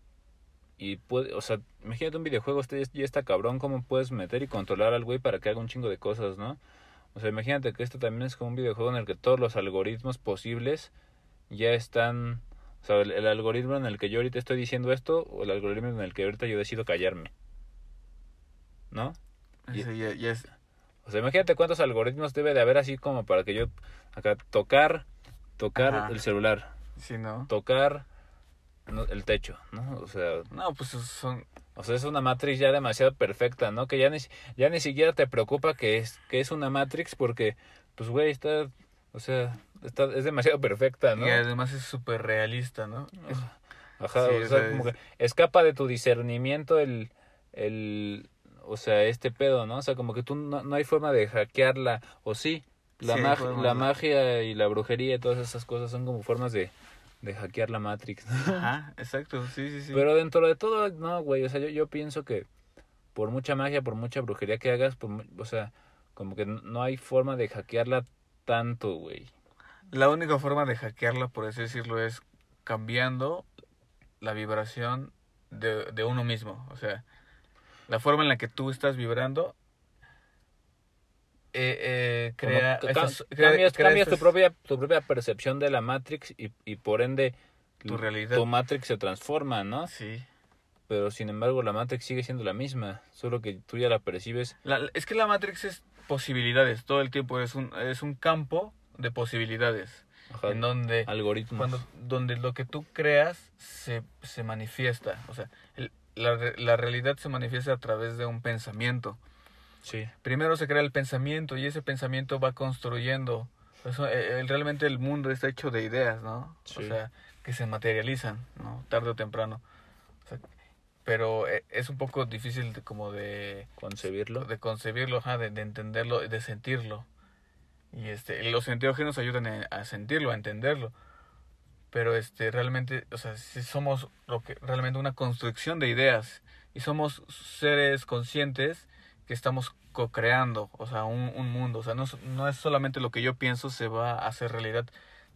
Y puede, o sea, imagínate un videojuego, este ya está cabrón, cómo puedes meter y controlar al güey para que haga un chingo de cosas, ¿no? O sea, imagínate que esto también es como un videojuego en el que todos los algoritmos posibles ya están... O sea, el, el algoritmo en el que yo ahorita estoy diciendo esto o el algoritmo en el que ahorita yo decido callarme. ¿No? y- ya- ya es- O sea, imagínate cuántos algoritmos debe de haber así como para que yo acá tocar, tocar Ajá. el celular, sí, ¿no? tocar no, el techo, ¿no? O sea, No, pues son... o sea, es una matrix ya demasiado perfecta, ¿no? Que ya ni ya ni siquiera te preocupa que es que es una matrix porque pues güey, está o sea, está es demasiado perfecta, ¿no? Y además es súper realista, ¿no? Ajá, Sí, o sea, como que escapa de tu discernimiento el, el, o sea, este pedo, ¿no? O sea, como que tú no, no hay forma de hackearla, o sí, la, Sí, mag- la ¿no? magia y la brujería y todas esas cosas son como formas de, de hackear la Matrix, ¿no? Ajá, exacto, sí, sí, sí. Pero dentro de todo, no, güey, o sea, yo, yo pienso que por mucha magia, por mucha brujería que hagas, por o sea, como que no- no hay forma de hackearla tanto, güey. La única forma de hackearla, por así decirlo, es cambiando la vibración de, de uno mismo. O sea, la forma en la que tú estás vibrando eh, eh, crea, esas- cambias, crea cambias tu propia tu propia percepción de la Matrix y, y por ende Tu realidad. tu Matrix se transforma, ¿no? Sí. Pero sin embargo la Matrix sigue siendo la misma, solo que tú ya la percibes. La- es que la Matrix es posibilidades, todo el tiempo es un, es un campo de posibilidades. ajá, en donde algoritmos. cuando donde lo que tú creas se, se manifiesta o sea el- la, la realidad se manifiesta a través de un pensamiento Sí. primero se crea el pensamiento y ese pensamiento va construyendo eso, eh, eh, realmente el mundo está hecho de ideas no o sea que se materializan no tarde o temprano O sea, pero eh, es un poco difícil de, como de concebirlo. de concebirlo, ajá, de, de entenderlo, de sentirlo. Y este, los enteógenos ayudan a, a sentirlo, a entenderlo. Pero este, realmente, o sea, si somos lo que, realmente una construcción de ideas y somos seres conscientes que estamos co-creando, o sea, un, un mundo. O sea, no, es- no es solamente lo que yo pienso se va a hacer realidad.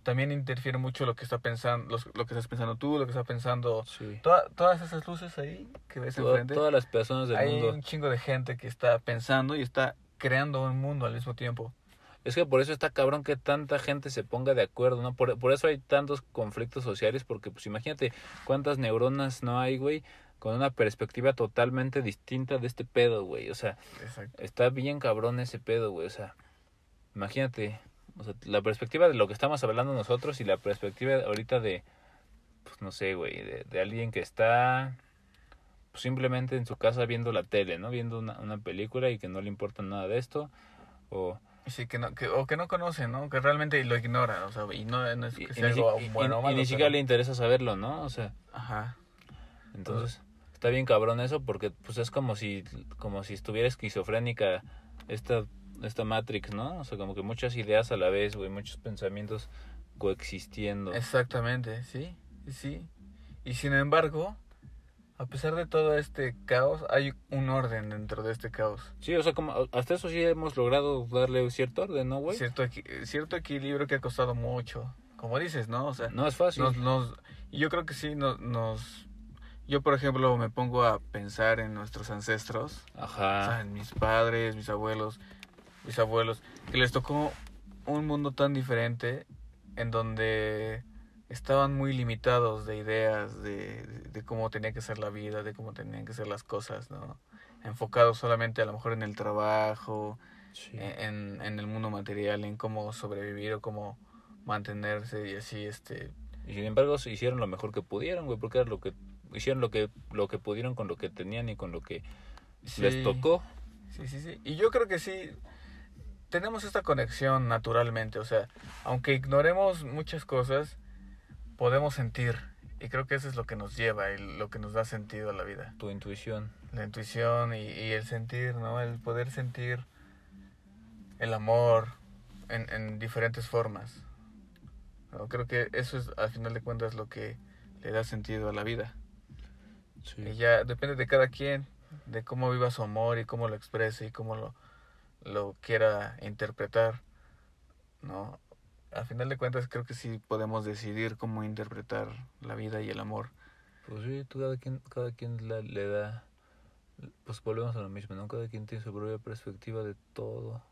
También interfiere mucho lo que está pensando, los- lo que estás pensando tú, lo que está pensando Sí. toda- todas esas luces ahí que ves Toda- enfrente. todas las personas del Hay mundo. un chingo de gente que está pensando y está creando un mundo al mismo tiempo. Es que por eso está cabrón que tanta gente se ponga de acuerdo, ¿no? Por, por eso hay tantos conflictos sociales, porque pues imagínate cuántas neuronas no hay, güey, con una perspectiva totalmente distinta de este pedo, güey. O sea, Exacto. está bien cabrón ese pedo, güey. O sea, imagínate, o sea, la perspectiva de lo que estamos hablando nosotros y la perspectiva ahorita de, pues no sé, güey, de, de alguien que está pues, simplemente en su casa viendo la tele, ¿no? Viendo una, una película y que no le importa nada de esto. O, Sí, que no, que, o que no conoce, ¿no? Que realmente lo ignora, o sea, y no, no es y, que y sea ni, si- algo y- bueno o y malo. ni siquiera pero- le interesa saberlo, ¿no? O sea, Ajá. entonces está bien cabrón eso porque pues es como si como si estuviera esquizofrénica esta esta Matrix, ¿no? O sea, como que muchas ideas a la vez, güey, muchos pensamientos coexistiendo. Exactamente, sí, sí. Y sin embargo, a pesar de todo este caos, hay un orden dentro de este caos. Sí, o sea, como hasta eso sí hemos logrado darle cierto orden, ¿no, güey? Cierto, equi- cierto equilibrio que ha costado mucho. Como dices, ¿no? O sea, No es fácil. nos, nos, y yo creo que sí nos, nos... Yo, por ejemplo, me pongo a pensar en nuestros ancestros. O sea, Ajá. en mis padres, mis abuelos, mis abuelos, que les tocó un mundo tan diferente en donde estaban muy limitados de ideas de, de, de cómo tenía que ser la vida, de cómo tenían que ser las cosas, ¿no? Enfocados solamente a lo mejor en el trabajo, Sí. en, en el mundo material, en cómo sobrevivir o cómo mantenerse y así, este... Y sin embargo, se hicieron lo mejor que pudieron, güey, porque era lo que hicieron lo que lo que pudieron con lo que tenían y con lo que les tocó. Sí, sí, sí. Y yo creo que sí, tenemos esta conexión naturalmente. O sea, aunque ignoremos muchas cosas, podemos sentir. Y creo que eso es lo que nos lleva y lo que nos da sentido a la vida. Tu intuición. La intuición y, y el sentir, ¿no? El poder sentir el amor en, en diferentes formas. ¿no? Creo que eso es, al final de cuentas, lo que le da sentido a la vida. Sí. Y ya depende de cada quien, de cómo viva su amor y cómo lo exprese y cómo lo, lo quiera interpretar, ¿no? A final de cuentas creo que sí podemos decidir cómo interpretar la vida y el amor. Pues sí, tú cada quien, cada quien la- le da, pues volvemos a lo mismo, ¿no? Cada quien tiene su propia perspectiva de todo.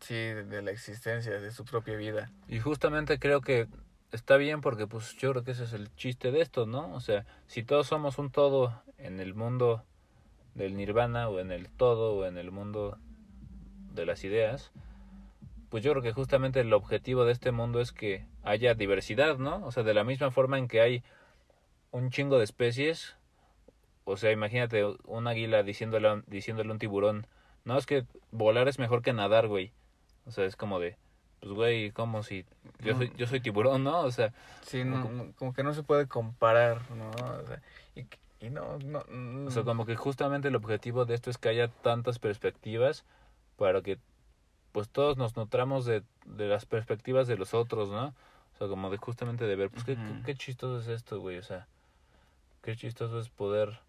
Sí, de, de la existencia, de su propia vida. Y justamente creo que está bien porque pues yo creo que ese es el chiste de esto, ¿no? O sea, si todos somos un todo en el mundo del nirvana o en el todo o en el mundo de las ideas, pues yo creo que justamente el objetivo de este mundo es que haya diversidad, ¿no? O sea, de la misma forma en que hay un chingo de especies, o sea, imagínate un águila diciéndole, diciéndole a un tiburón, no, es que volar es mejor que nadar, güey. O sea, es como de, pues güey, como si yo soy, yo soy tiburón, ¿no? O sea, Sí, Como no, que- no- como que no se puede comparar, ¿no? O sea, y, y no, no, o sea, como que justamente el objetivo de esto es que haya tantas perspectivas para que pues todos nos nutramos de, de las perspectivas de los otros, ¿no? O sea, como de justamente de ver, pues qué, qué, qué chistoso es esto, güey, o sea, qué chistoso es poder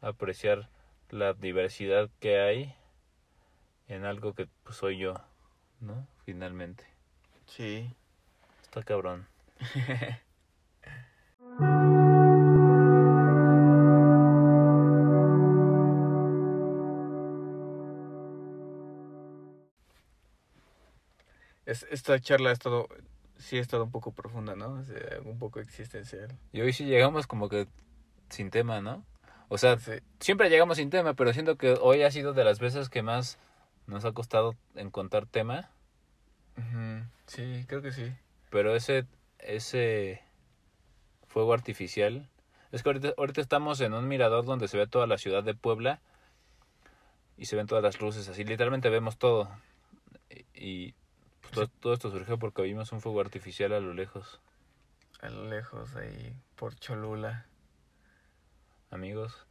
apreciar la diversidad que hay en algo que pues soy yo, ¿no? Finalmente. Sí. Está cabrón. Es, esta charla ha estado, sí ha estado un poco profunda, ¿no? O sea, un poco existencial. Y hoy sí llegamos como que sin tema, ¿no? O sea, Sí, siempre llegamos sin tema, pero siento que hoy ha sido de las veces que más nos ha costado encontrar tema. Sí, creo que sí. Pero ese, ese fuego artificial. Es que ahorita, ahorita estamos en un mirador donde se ve toda la ciudad de Puebla. Y se ven todas las luces así. Literalmente vemos todo. Y, pues, todo, todo esto surgió porque vimos un fuego artificial a lo lejos. A lo lejos, ahí, por Cholula. Amigos,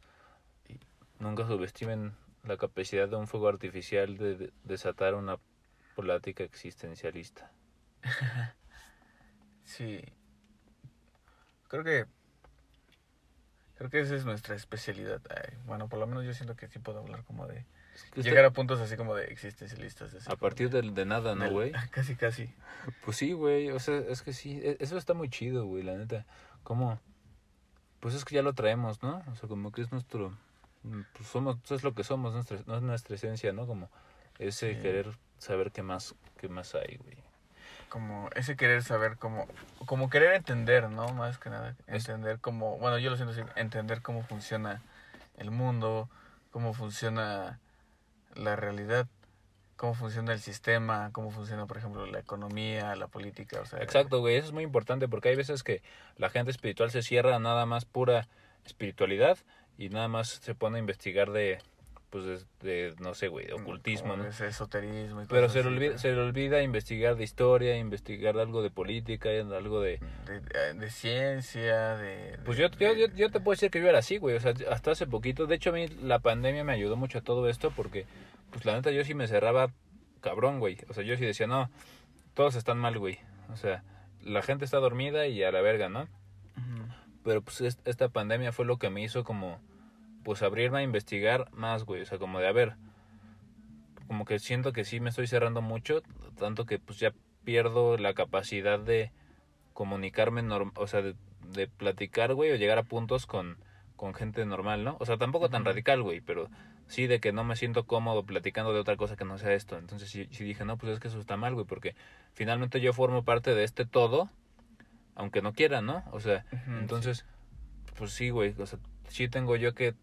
nunca subestimen la capacidad de un fuego artificial de, de- desatar una plática existencialista. Sí. Creo que. Creo que esa es nuestra especialidad. Ay, bueno, por lo menos yo siento que sí puedo hablar como de. Llegar a puntos así como de existencialistas. así a como partir de- del de nada, ¿no, güey? Casi, casi. Pues sí, güey, o sea, es que sí, e- eso está muy chido, güey, la neta. Como, pues es que ya lo traemos, ¿no? O sea, como que es nuestro, pues somos, es lo que somos, nuestra, no es nuestra esencia, ¿no? Como ese Sí. querer saber qué más, qué más hay, güey. Como ese querer saber cómo. Como querer entender, ¿no? Más que nada. Entender cómo. Bueno, yo lo siento así. Entender cómo funciona el mundo. Cómo funciona la realidad. Cómo funciona el sistema. Cómo funciona, por ejemplo, la economía, la política. Exacto, güey, eso es muy importante porque hay veces que la gente espiritual se cierra a nada más pura espiritualidad y nada más se pone a investigar de, pues, de, de, no sé, güey, de ocultismo, ¿no? esoterismo y Pero se le, así, olvida, pero- se le olvida investigar de historia, investigar algo de política, algo de... de, ciencia, de... Pues yo, yo, yo, yo te puedo decir que yo era así, güey. O sea, hasta hace poquito. De hecho, a mí la pandemia me ayudó mucho a todo esto porque, pues la neta, yo sí me cerraba cabrón, güey. O sea, yo sí decía, no, todos están mal, güey. O sea, la gente está dormida y a la verga, ¿no? Pero pues es- esta pandemia fue lo que me hizo como, pues abrirme a investigar más, güey. O sea, como de, a ver, como que siento que sí me estoy cerrando mucho, tanto que pues ya pierdo la capacidad de comunicarme, norm o sea, de, de platicar, güey, o llegar a puntos con, con gente normal, ¿no? O sea, tampoco tan radical, güey, pero sí de que no me siento cómodo platicando de otra cosa que no sea esto. Entonces sí, sí dije, no, pues es que eso está mal, güey, porque finalmente yo formo parte de este todo, aunque no quiera, ¿no? O sea, entonces, pues sí, güey, o sea, sí tengo yo que,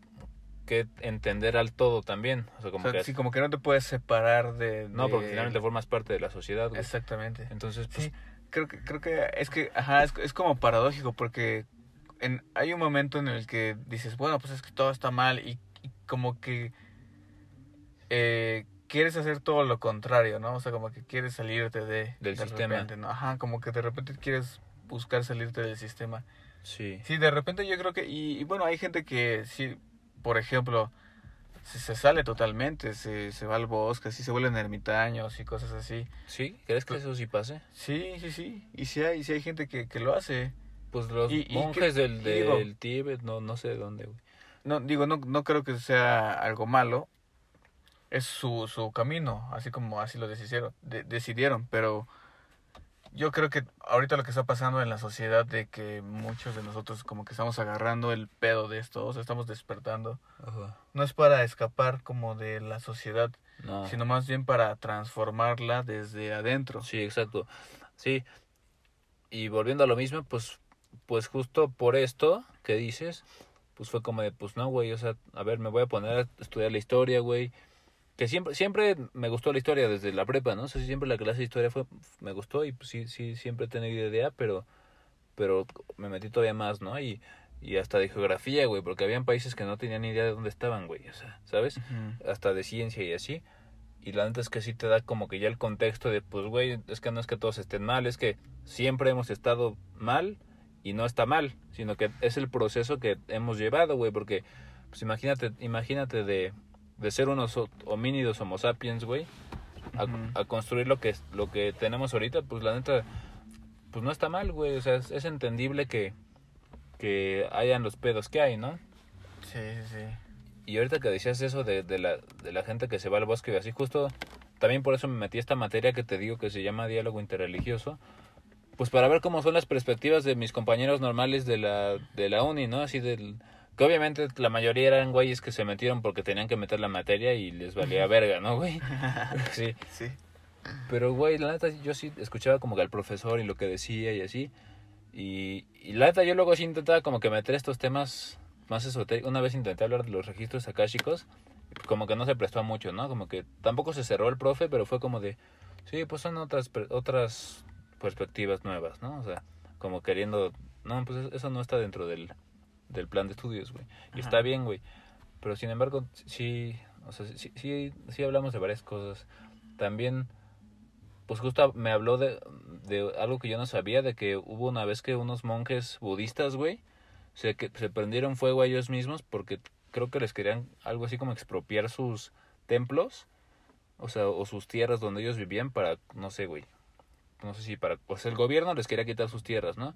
que entender al todo también. O sea, O como sea, que... sí, como que no te puedes separar de... No, porque finalmente formas parte de la sociedad, güey. Exactamente. Entonces, pues, Sí, creo que, creo que es que, ajá, es, es como paradójico porque en, hay un momento en el que dices, bueno, pues es que todo está mal y, y como que eh, quieres hacer todo lo contrario, ¿no? O sea, como que quieres salirte de, Del de sistema. repente, ¿no? Ajá, como que de repente quieres buscar salirte del sistema. sí. Sí, de repente yo creo que, y, y bueno, hay gente que sí, por ejemplo, se, se sale totalmente, se, se va al bosque, así se vuelven ermitaños y cosas así. ¿Sí? ¿Crees que eso sí pase? Sí, sí, sí, y sí hay, sí hay gente que, que lo hace. Pues los Y- y monjes que- del, y digo- del Tíbet, no, no sé de dónde, güey. no digo, no, no creo que sea algo malo. Es su, su camino, así como así lo decidieron, de- decidieron, pero yo creo que ahorita lo que está pasando en la sociedad de que muchos de nosotros como que estamos agarrando el pedo de esto, o sea, estamos despertando, Ajá. no es para escapar como de la sociedad, No. sino más bien para transformarla desde adentro. Sí, exacto. Sí. Y volviendo a lo mismo, pues, pues justo por esto que dices, pues fue como de, pues no, güey, o sea, a ver, me voy a poner a estudiar la historia, güey. Que siempre, siempre me gustó la historia desde la prepa, ¿no? O sea, siempre la clase de historia fue, me gustó y pues sí, sí, siempre he tenido idea, pero, pero me metí todavía más, ¿no? Y, y hasta de geografía, güey, porque habían países que no tenían ni idea de dónde estaban, güey, o sea, ¿sabes? Ujú. hasta de ciencia y así. Y la neta es que sí te da como que ya el contexto de, pues, güey, es que no es que todos estén mal, es que siempre hemos estado mal y no está mal, sino que es el proceso que hemos llevado, güey, porque, pues, imagínate, imagínate de, de ser unos ho- homínidos homo sapiens, güey, a, construir lo que, lo que tenemos ahorita, pues, la neta, pues, no está mal, güey, o sea, es, es entendible que, que hayan los pedos que hay, ¿no? Sí, sí, sí. Y ahorita que decías eso de, de, la, de la gente que se va al bosque y así, justo también por eso me metí a esta materia que te digo que se llama diálogo interreligioso, pues para ver cómo son las perspectivas de mis compañeros normales de la, de la uni, ¿no? Así del... Que obviamente la mayoría eran güeyes que se metieron porque tenían que meter la materia y les valía verga, ¿no, güey? Sí. Sí. Pero, güey, la neta, yo sí escuchaba como que al profesor y lo que decía y así. Y, y la neta, yo luego sí intentaba como que meter estos temas más esotéricos. Una vez intenté hablar de los registros akáshicos, como que no se prestó a mucho, ¿no? Como que tampoco se cerró el profe, pero fue como de, sí, pues son otras, per- otras perspectivas nuevas, ¿no? O sea, como queriendo, no, pues eso no está dentro del, del plan de estudios, güey. Y está bien, güey. Pero sin embargo, sí, o sea, sí, sí, sí hablamos de varias cosas. También pues justo me habló de, de algo que yo no sabía, de que hubo una vez que unos monjes budistas, güey, se, que, se prendieron fuego a ellos mismos porque creo que les querían algo así como expropiar sus templos, o sea, o sus tierras donde ellos vivían para, no sé, güey, no sé si para, pues el gobierno les quería quitar sus tierras, ¿no?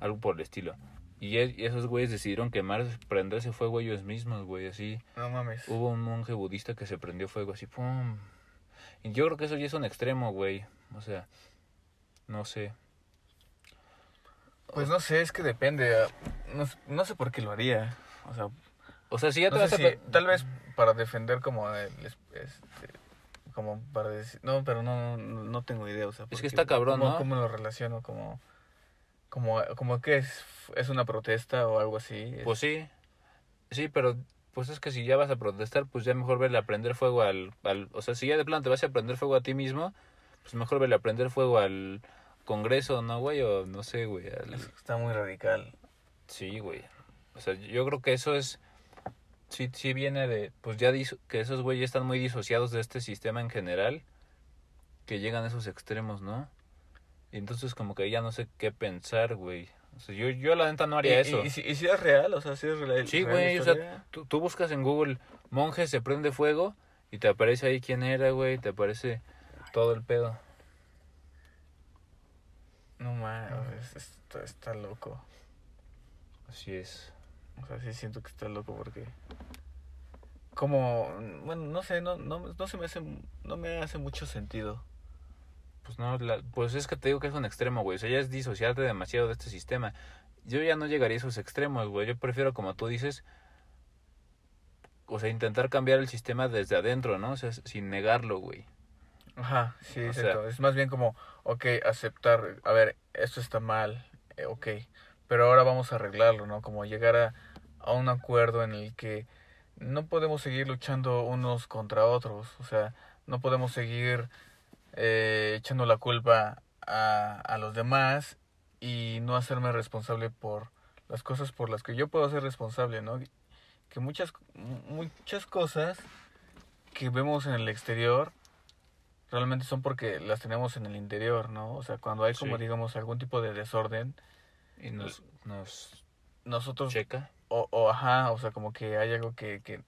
Algo por el estilo. Y, y esos güeyes decidieron quemar, prenderse fuego ellos mismos, güey, así. No mames. Hubo un monje budista que se prendió fuego así, ¡pum! Y yo creo que eso ya es un extremo, güey. O sea, no sé. Pues no sé, es que depende. ah, No, no sé por qué lo haría. O sea, O sea, si ya te no vas sé a... si- tal vez para defender como el, es- este, como para decir, no, pero no, no, no tengo idea, o sea, Es que está cabrón, ¿cómo, ¿no? ¿Cómo lo relaciono? Como, como, como que es, es una protesta o algo así. Es- Pues sí. Sí, pero pues es que si ya vas a protestar, pues ya mejor verle a prender fuego al, al... O sea, si ya de plano te vas a prender fuego a ti mismo, pues mejor verle a prender fuego al Congreso, ¿no, güey? O no sé, güey. al- está muy radical. Sí, güey. O sea, yo creo que eso es... Sí, sí viene de... Pues ya diso- que esos güeyes están muy disociados de este sistema en general. Que llegan a esos extremos, ¿no? Y entonces como que ya no sé qué pensar, güey. O sea, yo, yo la neta no haría y, eso. Y, y si, y si es real, o sea, si es real. Sí, güey, o sea, tú, tú buscas en Google monje se prende fuego y te aparece ahí quién era, güey, te aparece todo el pedo. No mames, está, está loco. Así es. O sea, sí siento que está loco porque como bueno, no sé, no no no se me hace no me hace mucho sentido. Pues no, la- pues es que te digo que es un extremo, güey. O sea, ya es disociarte demasiado de este sistema. Yo ya no llegaría a esos extremos, güey. Yo prefiero, como tú dices, o sea, intentar cambiar el sistema desde adentro, ¿no? O sea, sin negarlo, güey. Ajá, sí, O exacto. es más bien como, ok, aceptar, a ver, esto está mal, eh, ok, pero ahora vamos a arreglarlo, ¿no? Como llegar a, a un acuerdo en el que no podemos seguir luchando unos contra otros, o sea, no podemos seguir eh, echando la culpa a, a los demás y no hacerme responsable por las cosas por las que yo puedo ser responsable, ¿no? Que muchas, muchas cosas que vemos en el exterior realmente son porque las tenemos en el interior, ¿no? O sea, cuando hay como Sí. digamos algún tipo de desorden, Y nos, nos nosotros checa. o, o ajá, o sea, como que hay algo que que,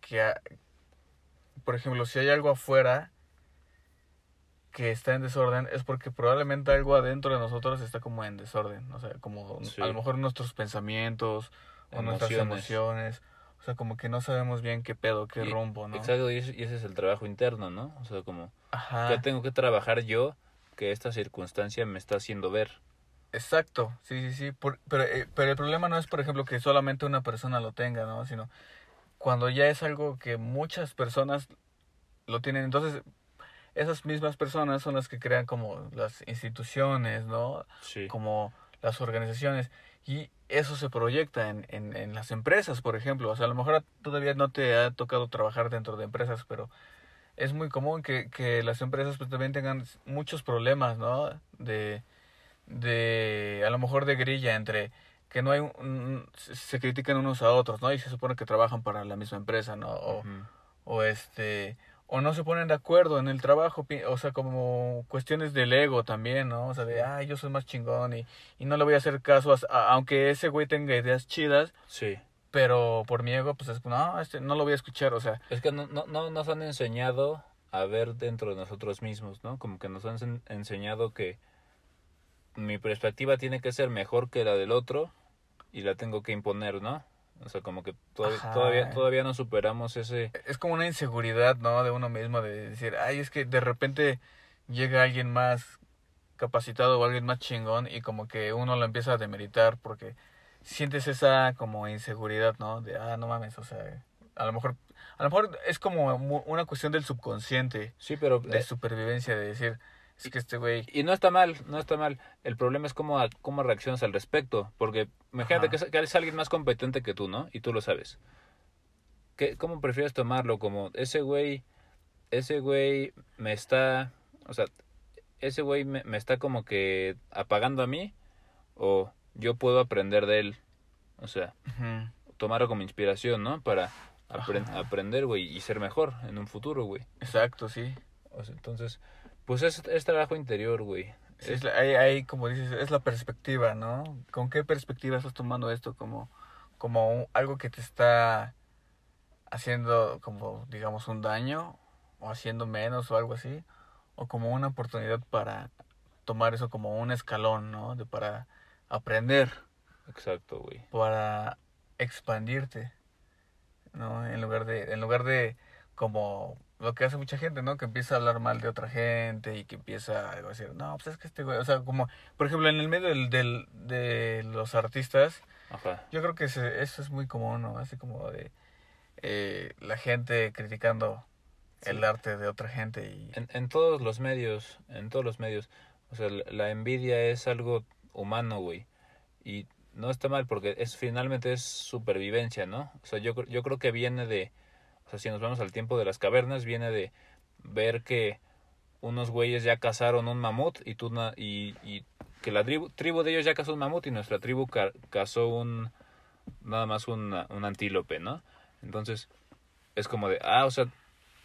que ha- por ejemplo, si hay algo afuera que está en desorden es porque probablemente algo adentro de nosotros está como en desorden, o sea, como Sí. a lo mejor nuestros pensamientos o nuestras emociones. O sea, como que no sabemos bien qué pedo, qué rumbo, ¿no? Exacto, y ese, es el trabajo interno, ¿no? O sea, como, Ajá. ¿qué tengo que trabajar yo que esta circunstancia me está haciendo ver? Exacto, sí, sí, sí. pero, eh, pero el problema no es, por ejemplo, que solamente una persona lo tenga, ¿no? Sino cuando ya es algo que muchas personas lo tienen. Entonces, esas mismas personas son las que crean como las instituciones, ¿no? Sí. Como las organizaciones. Y eso se proyecta en, en, en, las empresas, por ejemplo. O sea, a lo mejor todavía no te ha tocado trabajar dentro de empresas, pero es muy común que, que las empresas pues, también tengan muchos problemas, ¿no? De, de, a lo mejor de grilla entre que no hay, un, se critican unos a otros, ¿no? Y se supone que trabajan para la misma empresa, ¿no? O, o este, o no se ponen de acuerdo en el trabajo, o sea, como cuestiones del ego también, ¿no? O sea, de, ay, yo soy más chingón y, y no le voy a hacer caso, a, aunque ese güey tenga ideas chidas. Sí. Pero por mi ego, pues es, no, este, no lo voy a escuchar, o sea. Es que no, no, no nos han enseñado a ver dentro de nosotros mismos, ¿no? Como que nos han enseñado que mi perspectiva tiene que ser mejor que la del otro y la tengo que imponer, ¿no? O sea, como que todavía, todavía, no superamos ese... Es como una inseguridad, ¿no? De uno mismo, de decir, ay, es que de repente llega alguien más capacitado o alguien más chingón y como que uno lo empieza a demeritar porque sientes esa como inseguridad, ¿no? De, ah, no mames, o sea, a lo mejor, a lo mejor es como una cuestión del subconsciente. Sí, pero... De supervivencia, de decir, es que este güey... Y no está mal, no está mal. El problema es cómo, cómo reaccionas al respecto. Porque imagínate que, que eres alguien más competente que tú, ¿no? Y tú lo sabes. ¿Qué, ¿Cómo prefieres tomarlo? Como ese güey, ese güey me está... O sea, ese güey me, me está como que apagando a mí. O yo puedo aprender de él. O sea, tomarlo como inspiración, ¿no? Para aprender, güey, y ser mejor en un futuro, güey. Exacto, sí. O sea, entonces pues es, es trabajo interior, güey. es ahí, como dices, es la perspectiva, ¿no? ¿Con qué perspectiva estás tomando esto? Como, como algo que te está haciendo, como, digamos, un daño, o haciendo menos, o algo así, o como una oportunidad para tomar eso como un escalón, ¿no? De para aprender. Exacto, güey. Para expandirte, ¿no? En lugar de, en lugar de como lo que hace mucha gente, ¿no? Que empieza a hablar mal de otra gente y que empieza a decir, no, pues es que este güey, o sea, como, por ejemplo, en el medio del, del de los artistas, yo creo que eso es muy común, ¿no? Así como de eh, la gente criticando el arte de otra gente. Y... En, en todos los medios, en todos los medios, o sea, la envidia es algo humano, güey, y no está mal porque es finalmente es supervivencia, ¿no? O sea, yo, yo creo que viene de o sea, si nos vamos al tiempo de las cavernas, viene de ver que unos güeyes ya cazaron un mamut y tú y, que la tribu, tribu, de ellos ya cazó un mamut y nuestra tribu cazó un nada más un, un antílope, ¿no? Entonces es como de, ah, o sea,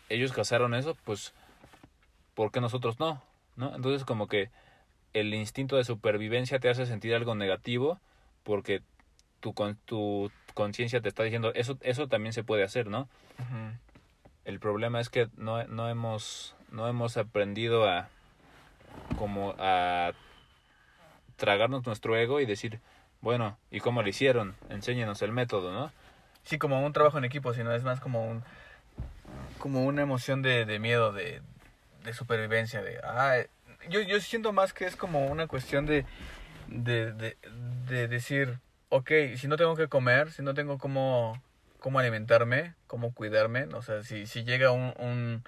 ellos cazaron eso, pues ¿por qué nosotros no? ¿No? Entonces como que el instinto de supervivencia te hace sentir algo negativo porque tu, tu conciencia te está diciendo, eso, eso también se puede hacer, ¿no? El problema es que no, no, hemos, no hemos aprendido a como a tragarnos nuestro ego y decir, bueno, ¿y cómo lo hicieron? Enséñenos el método, ¿no? Sí, como un trabajo en equipo, sino es más como un como una emoción de, de miedo, de, de supervivencia, de ah, yo, yo siento más que es como una cuestión de, de, de, de decir, ok, si no tengo que comer, si no tengo cómo, cómo alimentarme, cómo cuidarme, o sea, si, si llega un, un,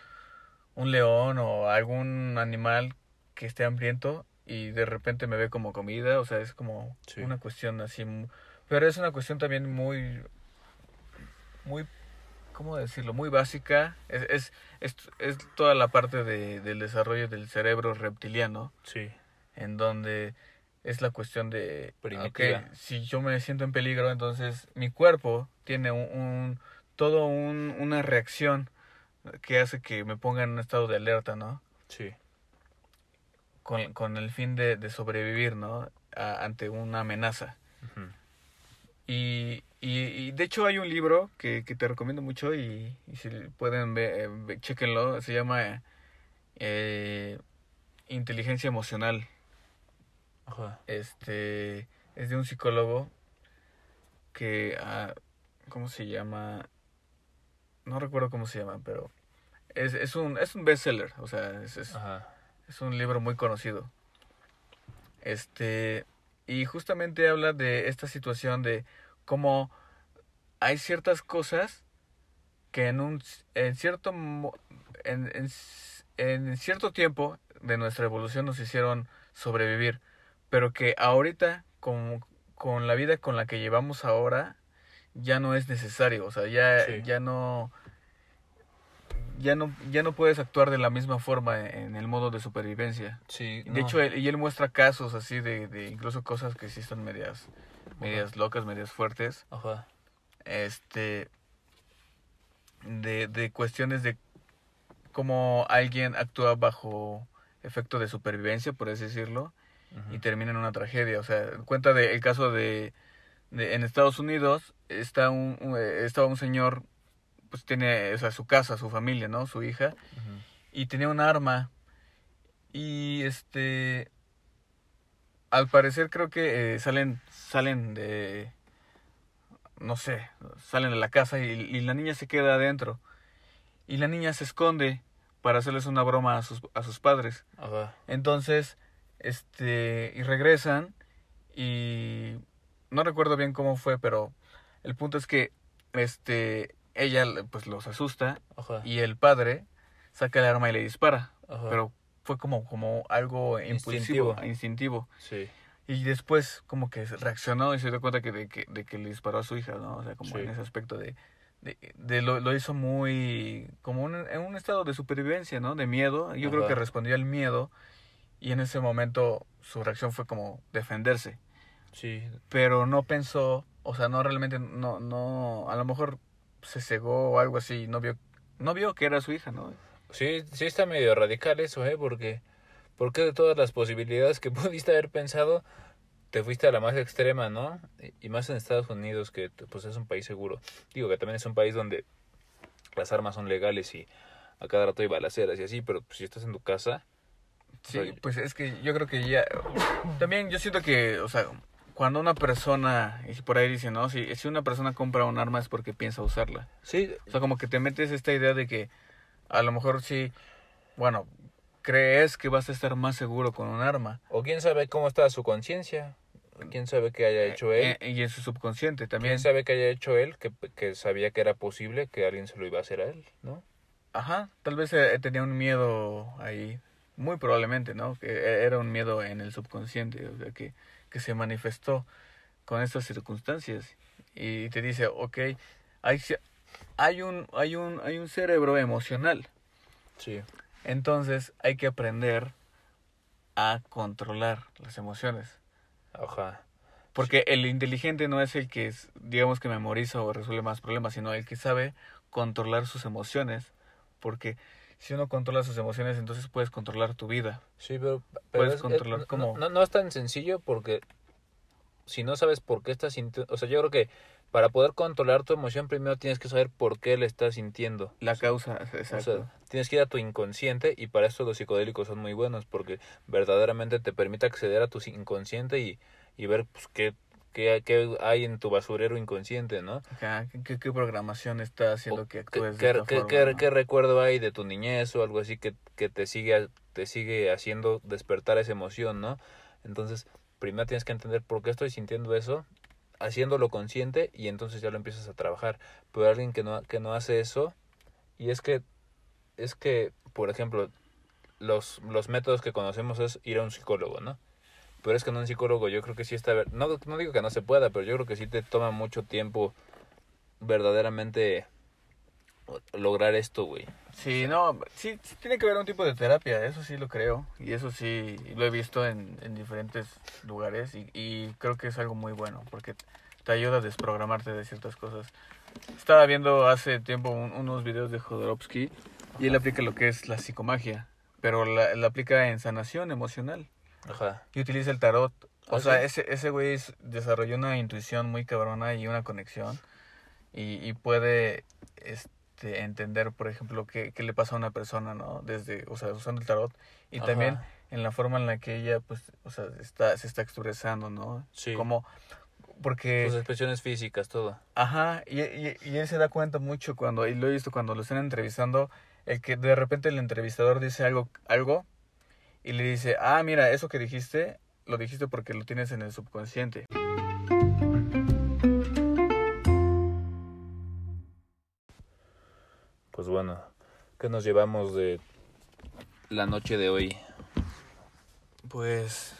un león o algún animal que esté hambriento y de repente me ve como comida, o sea, es como una cuestión así, pero es una cuestión también muy, muy, ¿cómo decirlo? Muy básica, es, es, es, es toda la parte de, del desarrollo del cerebro reptiliano, sí. en donde es la cuestión de que si yo me siento en peligro, entonces mi cuerpo tiene un, un todo un, una reacción que hace que me ponga en un estado de alerta, ¿no? Sí. Con, con el fin de, de sobrevivir, ¿no? ante una amenaza. y, y, de hecho hay un libro que, que te recomiendo mucho y, y si pueden ver, eh, chequenlo, se llama eh, Inteligencia Emocional este, es de un psicólogo que, ah, ¿cómo se llama? No recuerdo cómo se llama, pero es, es un, es un bestseller, o sea, es, es, es un libro muy conocido. Este, y justamente habla de esta situación de cómo hay ciertas cosas que en un en cierto en, en, en cierto tiempo de nuestra evolución nos hicieron sobrevivir, pero que ahorita con, con la vida con la que llevamos ahora ya no es necesario, o sea, ya Sí. ya no ya no ya no puedes actuar de la misma forma en el modo de supervivencia. Sí, De no. hecho, él, y él muestra casos así de, de incluso cosas que sí están medias, medias locas, medias fuertes. Ajá. Este. De, de cuestiones de cómo alguien actúa bajo efecto de supervivencia, por así decirlo, Y termina en una tragedia. O sea, cuenta de, el caso de, de. En Estados Unidos está un, un- eh, estaba un señor, pues tiene, o sea, su casa, su familia, ¿no? Su hija y tenía un arma y este al parecer creo que eh, salen salen de no sé salen de la casa y, y la niña se queda adentro y la niña se esconde para hacerles una broma a sus a sus padres Ajá. entonces este y regresan y no recuerdo bien cómo fue pero el punto es que este ella pues los asusta Ajá. y el padre saca el arma y le dispara. Ajá. Pero fue como, como algo impulsivo, Instintivo. instintivo. Sí. Y después como que reaccionó y se dio cuenta que de, que de que le disparó a su hija, ¿no? O sea, como Sí. en ese aspecto de... de, de lo, lo hizo muy... como un- en un estado de supervivencia, ¿no? De miedo. Yo creo que respondió al miedo y en ese momento su reacción fue como defenderse. Sí. Pero no pensó, o sea, no realmente, no, no, a lo mejor se cegó o algo así y no vio, no vio que era su hija, ¿no? Sí, sí está medio radical eso, ¿eh? Porque, porque de todas las posibilidades que pudiste haber pensado, te fuiste a la más extrema, ¿no? Y- Y más en Estados Unidos, que pues es un país seguro. Digo que también es un país donde las armas son legales y a cada rato hay balaceras y así, pero pues, si estás en tu casa, Sí, pues es que yo creo que ya... También yo siento que, o sea, cuando una persona, y por ahí dicen, ¿no? Si, si una persona compra un arma es porque piensa usarla. sí, O sea, como que te metes esta idea de que a lo mejor sí, bueno, crees que vas a estar más seguro con un arma. o quién sabe cómo está su conciencia, quién sabe qué haya hecho él, Eh, y en su subconsciente también. quién sabe qué haya hecho él, que, que sabía que era posible que alguien se lo iba a hacer a él, ¿no? Ajá, tal vez eh, tenía un miedo ahí, muy probablemente, ¿no? Que e- era un miedo en el subconsciente, o sea, que, que se manifestó con estas circunstancias. Y te dice, ok, hay, hay, un, hay, un, hay un cerebro emocional, Sí. entonces hay que aprender a controlar las emociones. Ajá. Porque el inteligente no es el que, es, digamos, que memoriza o resuelve más problemas, sino el que sabe controlar sus emociones. Porque si uno controla sus emociones, entonces puedes controlar tu vida. Sí, pero, pero Puedes es- controlar no- cómo- No, no es tan sencillo porque si no sabes por qué estás sintiendo, o sea, yo creo que para poder controlar tu emoción primero tienes que saber por qué la estás sintiendo. La causa, O exacto. sea, tienes que ir a tu inconsciente y para eso los psicodélicos son muy buenos porque verdaderamente te permite acceder a tu inconsciente y, y ver pues, qué, qué, qué hay en tu basurero inconsciente, ¿no? Ajá, ¿qué- ¿qué, qué programación está haciendo O que actúes qué- de esta qué- forma, qué- no? qué recuerdo hay de tu niñez o algo así que, que te sigue te sigue haciendo despertar esa emoción, ¿no? Entonces, primero tienes que entender por qué estoy sintiendo eso, haciéndolo consciente y entonces ya lo empiezas a trabajar. Pero alguien que no que no hace eso y es que es que, por ejemplo, los los métodos que conocemos es ir a un psicólogo, ¿no? Pero es que en un psicólogo yo creo que sí está no no digo que no se pueda, pero yo creo que sí te toma mucho tiempo verdaderamente lograr esto, güey. Sí, no, sí, sí tiene que haber un tipo de terapia, eso sí lo creo. Y eso sí lo he visto en, en diferentes lugares y, y creo que es algo muy bueno porque te ayuda a desprogramarte de ciertas cosas. Estaba viendo hace tiempo un- unos videos de Jodorowsky y él aplica lo que es la psicomagia, pero la, la aplica en sanación emocional Ajá. y utiliza el tarot. O ¿Ah, sea, sí? ese, ese güey es- desarrolló una intuición muy cabrona y una conexión y, y puede este, entender, por ejemplo, qué, qué le pasa a una persona, ¿no? Desde, o sea, usando el tarot y Ajá. también en la forma en la que ella, pues, o sea, está, se está expresando, ¿no? Sí. Como, porque... Sus expresiones físicas, todo. Ajá, y, y, y él se da cuenta mucho cuando, y lo he visto cuando lo están entrevistando, el que de repente el entrevistador dice algo, algo y le dice, ah, mira, eso que dijiste, lo dijiste porque lo tienes en el subconsciente. Pues bueno, ¿qué nos llevamos de la noche de hoy? Pues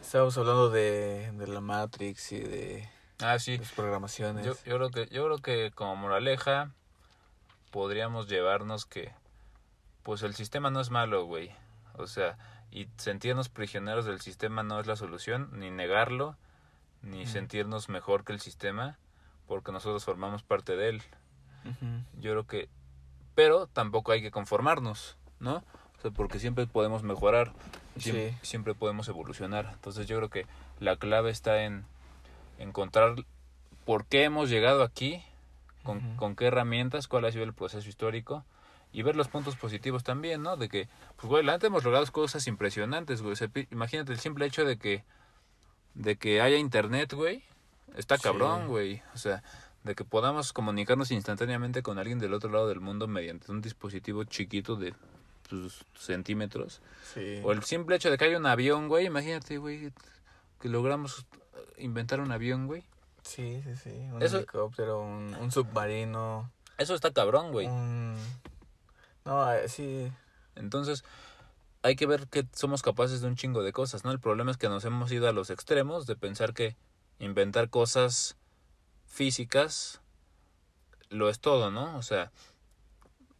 estábamos hablando de, de la Matrix y de Ah, sí. las programaciones. Yo, yo creo que yo creo que como moraleja podríamos llevarnos que pues el sistema no es malo, güey. O sea, y sentirnos prisioneros del sistema no es la solución, ni negarlo, ni sentirnos mejor que el sistema, porque nosotros formamos parte de él. Yo creo que pero tampoco hay que conformarnos, ¿no? O sea, porque siempre podemos mejorar, siempre, Sí. siempre podemos evolucionar. Entonces yo creo que la clave está en encontrar por qué hemos llegado aquí, con, con qué herramientas, cuál ha sido el proceso histórico y ver los puntos positivos también, ¿no? De que, pues, güey, la neta hemos logrado cosas impresionantes, güey. Imagínate el simple hecho de que, de que haya internet, güey, está Sí. cabrón, güey. O sea, de que podamos comunicarnos instantáneamente con alguien del otro lado del mundo mediante un dispositivo chiquito de pues, centímetros. Sí. O el simple hecho de que haya un avión, güey, imagínate, güey, que logramos inventar un avión, güey. Sí, sí, sí. Un Eso- helicóptero, un, un submarino. Eso está cabrón, güey. Un... No, eh, sí. Entonces, hay que ver que somos capaces de un chingo de cosas, ¿no? El problema es que nos hemos ido a los extremos de pensar que inventar cosas físicas lo es todo, ¿no? O sea,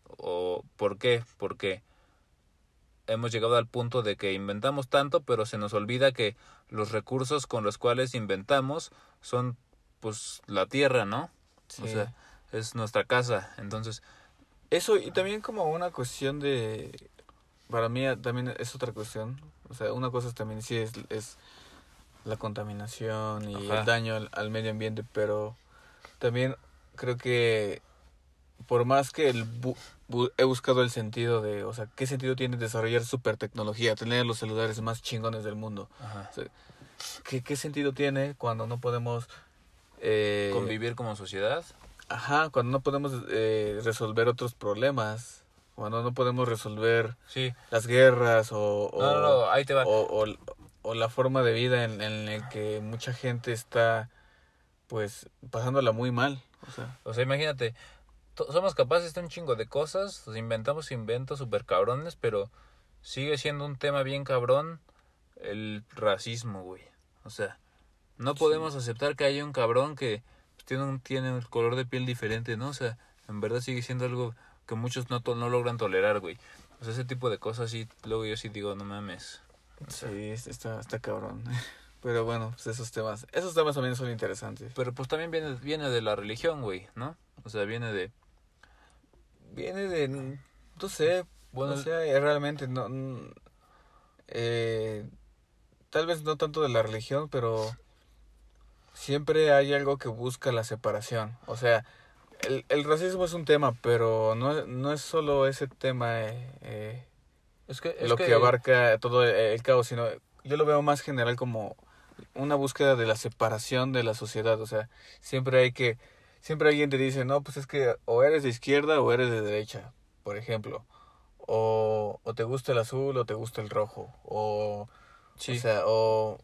o ¿por qué? Porque hemos llegado al punto de que inventamos tanto, pero se nos olvida que los recursos con los cuales inventamos son pues la tierra, ¿no? sí. O sea, es nuestra casa. Entonces, Eso, y también como una cuestión de... Para mí también es otra cuestión. O sea, una cosa también sí es, es la contaminación y Ajá. el daño al, al medio ambiente, pero también creo que por más que el bu- bu- he buscado el sentido de, o sea, qué sentido tiene desarrollar super tecnología, tener los celulares más chingones del mundo. ajá, O sea, ¿qué, qué sentido tiene cuando no podemos... eh, convivir como sociedad. Ajá, cuando no podemos eh, resolver otros problemas, cuando no podemos resolver Sí, las guerras o, o, no, no, no, ahí te va. o, la forma de vida en, en el que mucha gente está pues pasándola muy mal. O sea, O sea, imagínate, somos capaces de un chingo de cosas, nos inventamos inventos super cabrones, pero sigue siendo un tema bien cabrón el racismo, güey. O sea, no podemos aceptar que haya un cabrón que pues, tiene un tiene un color de piel diferente, ¿no? O sea, en verdad sigue siendo algo que muchos no, to- no logran tolerar, güey. O sea, ese tipo de cosas sí, luego yo sí digo, no mames. sí, está, está cabrón. Pero bueno, pues esos temas, esos temas también son interesantes. Pero pues también viene, viene de la religión, güey, ¿no? O sea, viene de... Viene de, no sé, Bueno, o sea, eh, realmente no, n- eh, tal vez no tanto de la religión, pero siempre hay algo que busca la separación. O sea, el, el racismo es un tema, pero no, no es solo ese tema eh, eh, es que... es lo que, abarca todo el, el caos, sino yo lo veo más general como una búsqueda de la separación de la sociedad. O sea, siempre hay que, siempre alguien te dice, no, pues es que o eres de izquierda o eres de derecha, por ejemplo. O, o te gusta el azul o te gusta el rojo. O, Sí. o sea, o...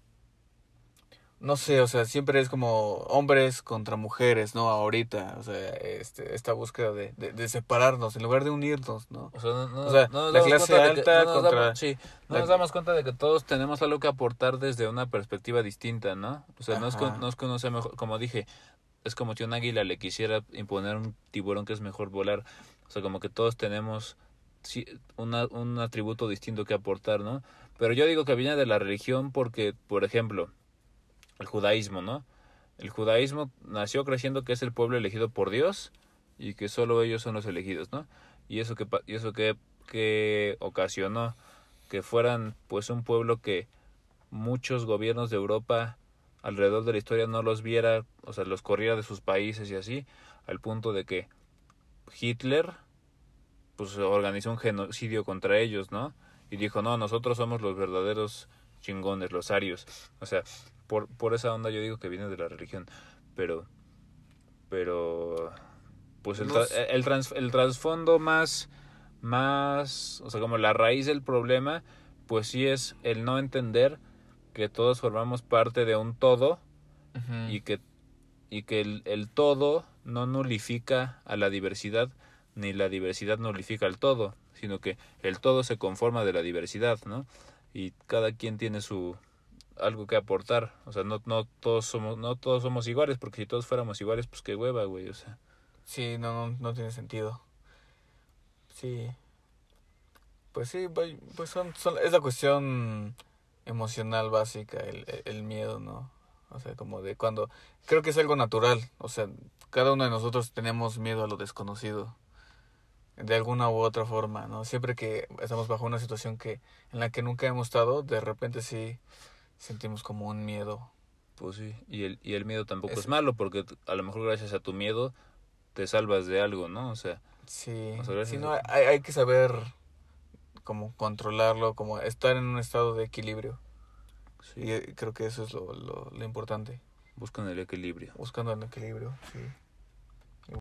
No sé, o sea, siempre es como hombres contra mujeres, ¿no? Ahorita, o sea, este, esta búsqueda de, de, de separarnos en lugar de unirnos, ¿no? O sea, no, no- O sea, no nos la clase que- alta nos contra damos- sí, no la- nos damos cuenta de que todos tenemos algo que aportar desde una perspectiva distinta, ¿no? O sea, no es, que, Ajá. no es que uno sea mejor, como dije, es como si un águila le quisiera imponer un tiburón que es mejor volar. O sea, como que todos tenemos una, un atributo distinto que aportar, ¿no? Pero yo digo que viene de la religión porque, por ejemplo, el judaísmo, ¿no? El judaísmo nació creciendo que es el pueblo elegido por Dios y que solo ellos son los elegidos, ¿no? Y eso que y eso que, que ocasionó que fueran pues un pueblo que muchos gobiernos de Europa alrededor de la historia no los viera, o sea, los corriera de sus países y así, al punto de que Hitler pues organizó un genocidio contra ellos, ¿no? Y dijo, no, nosotros somos los verdaderos chingones, los arios. O sea, por, por esa onda yo digo que viene de la religión, pero, pero, pues el, tra- el, trans- el trasfondo más, más, o sea, como la raíz del problema, pues sí es el no entender que todos formamos parte de un todo y que, y que el, el todo no nulifica a la diversidad, ni la diversidad nulifica al todo, sino que el todo se conforma de la diversidad, ¿no? Y cada quien tiene su algo que aportar, o sea, no, no todos somos, no todos somos iguales, porque si todos fuéramos iguales, pues qué hueva, güey, o sea. Sí, no, no, tiene sentido. Sí. Pues sí, vay- pues son, son, es la cuestión emocional básica, el, el miedo, ¿no? O sea, como de cuando... Creo que es algo natural, o sea, cada uno de nosotros tenemos miedo a lo desconocido. De alguna u otra forma, ¿no? Siempre que estamos bajo una situación que en la que nunca hemos estado, de repente sí sentimos como un miedo. Pues sí, y el, y el miedo tampoco Es- es malo, porque a lo mejor gracias a tu miedo te salvas de algo, ¿no? O sea, Sí, O sea, no, hay, hay que saber como controlarlo, como estar en un estado de equilibrio. sí, Y eh, creo que eso es lo, lo, lo importante, buscan el equilibrio. buscando el equilibrio, sí.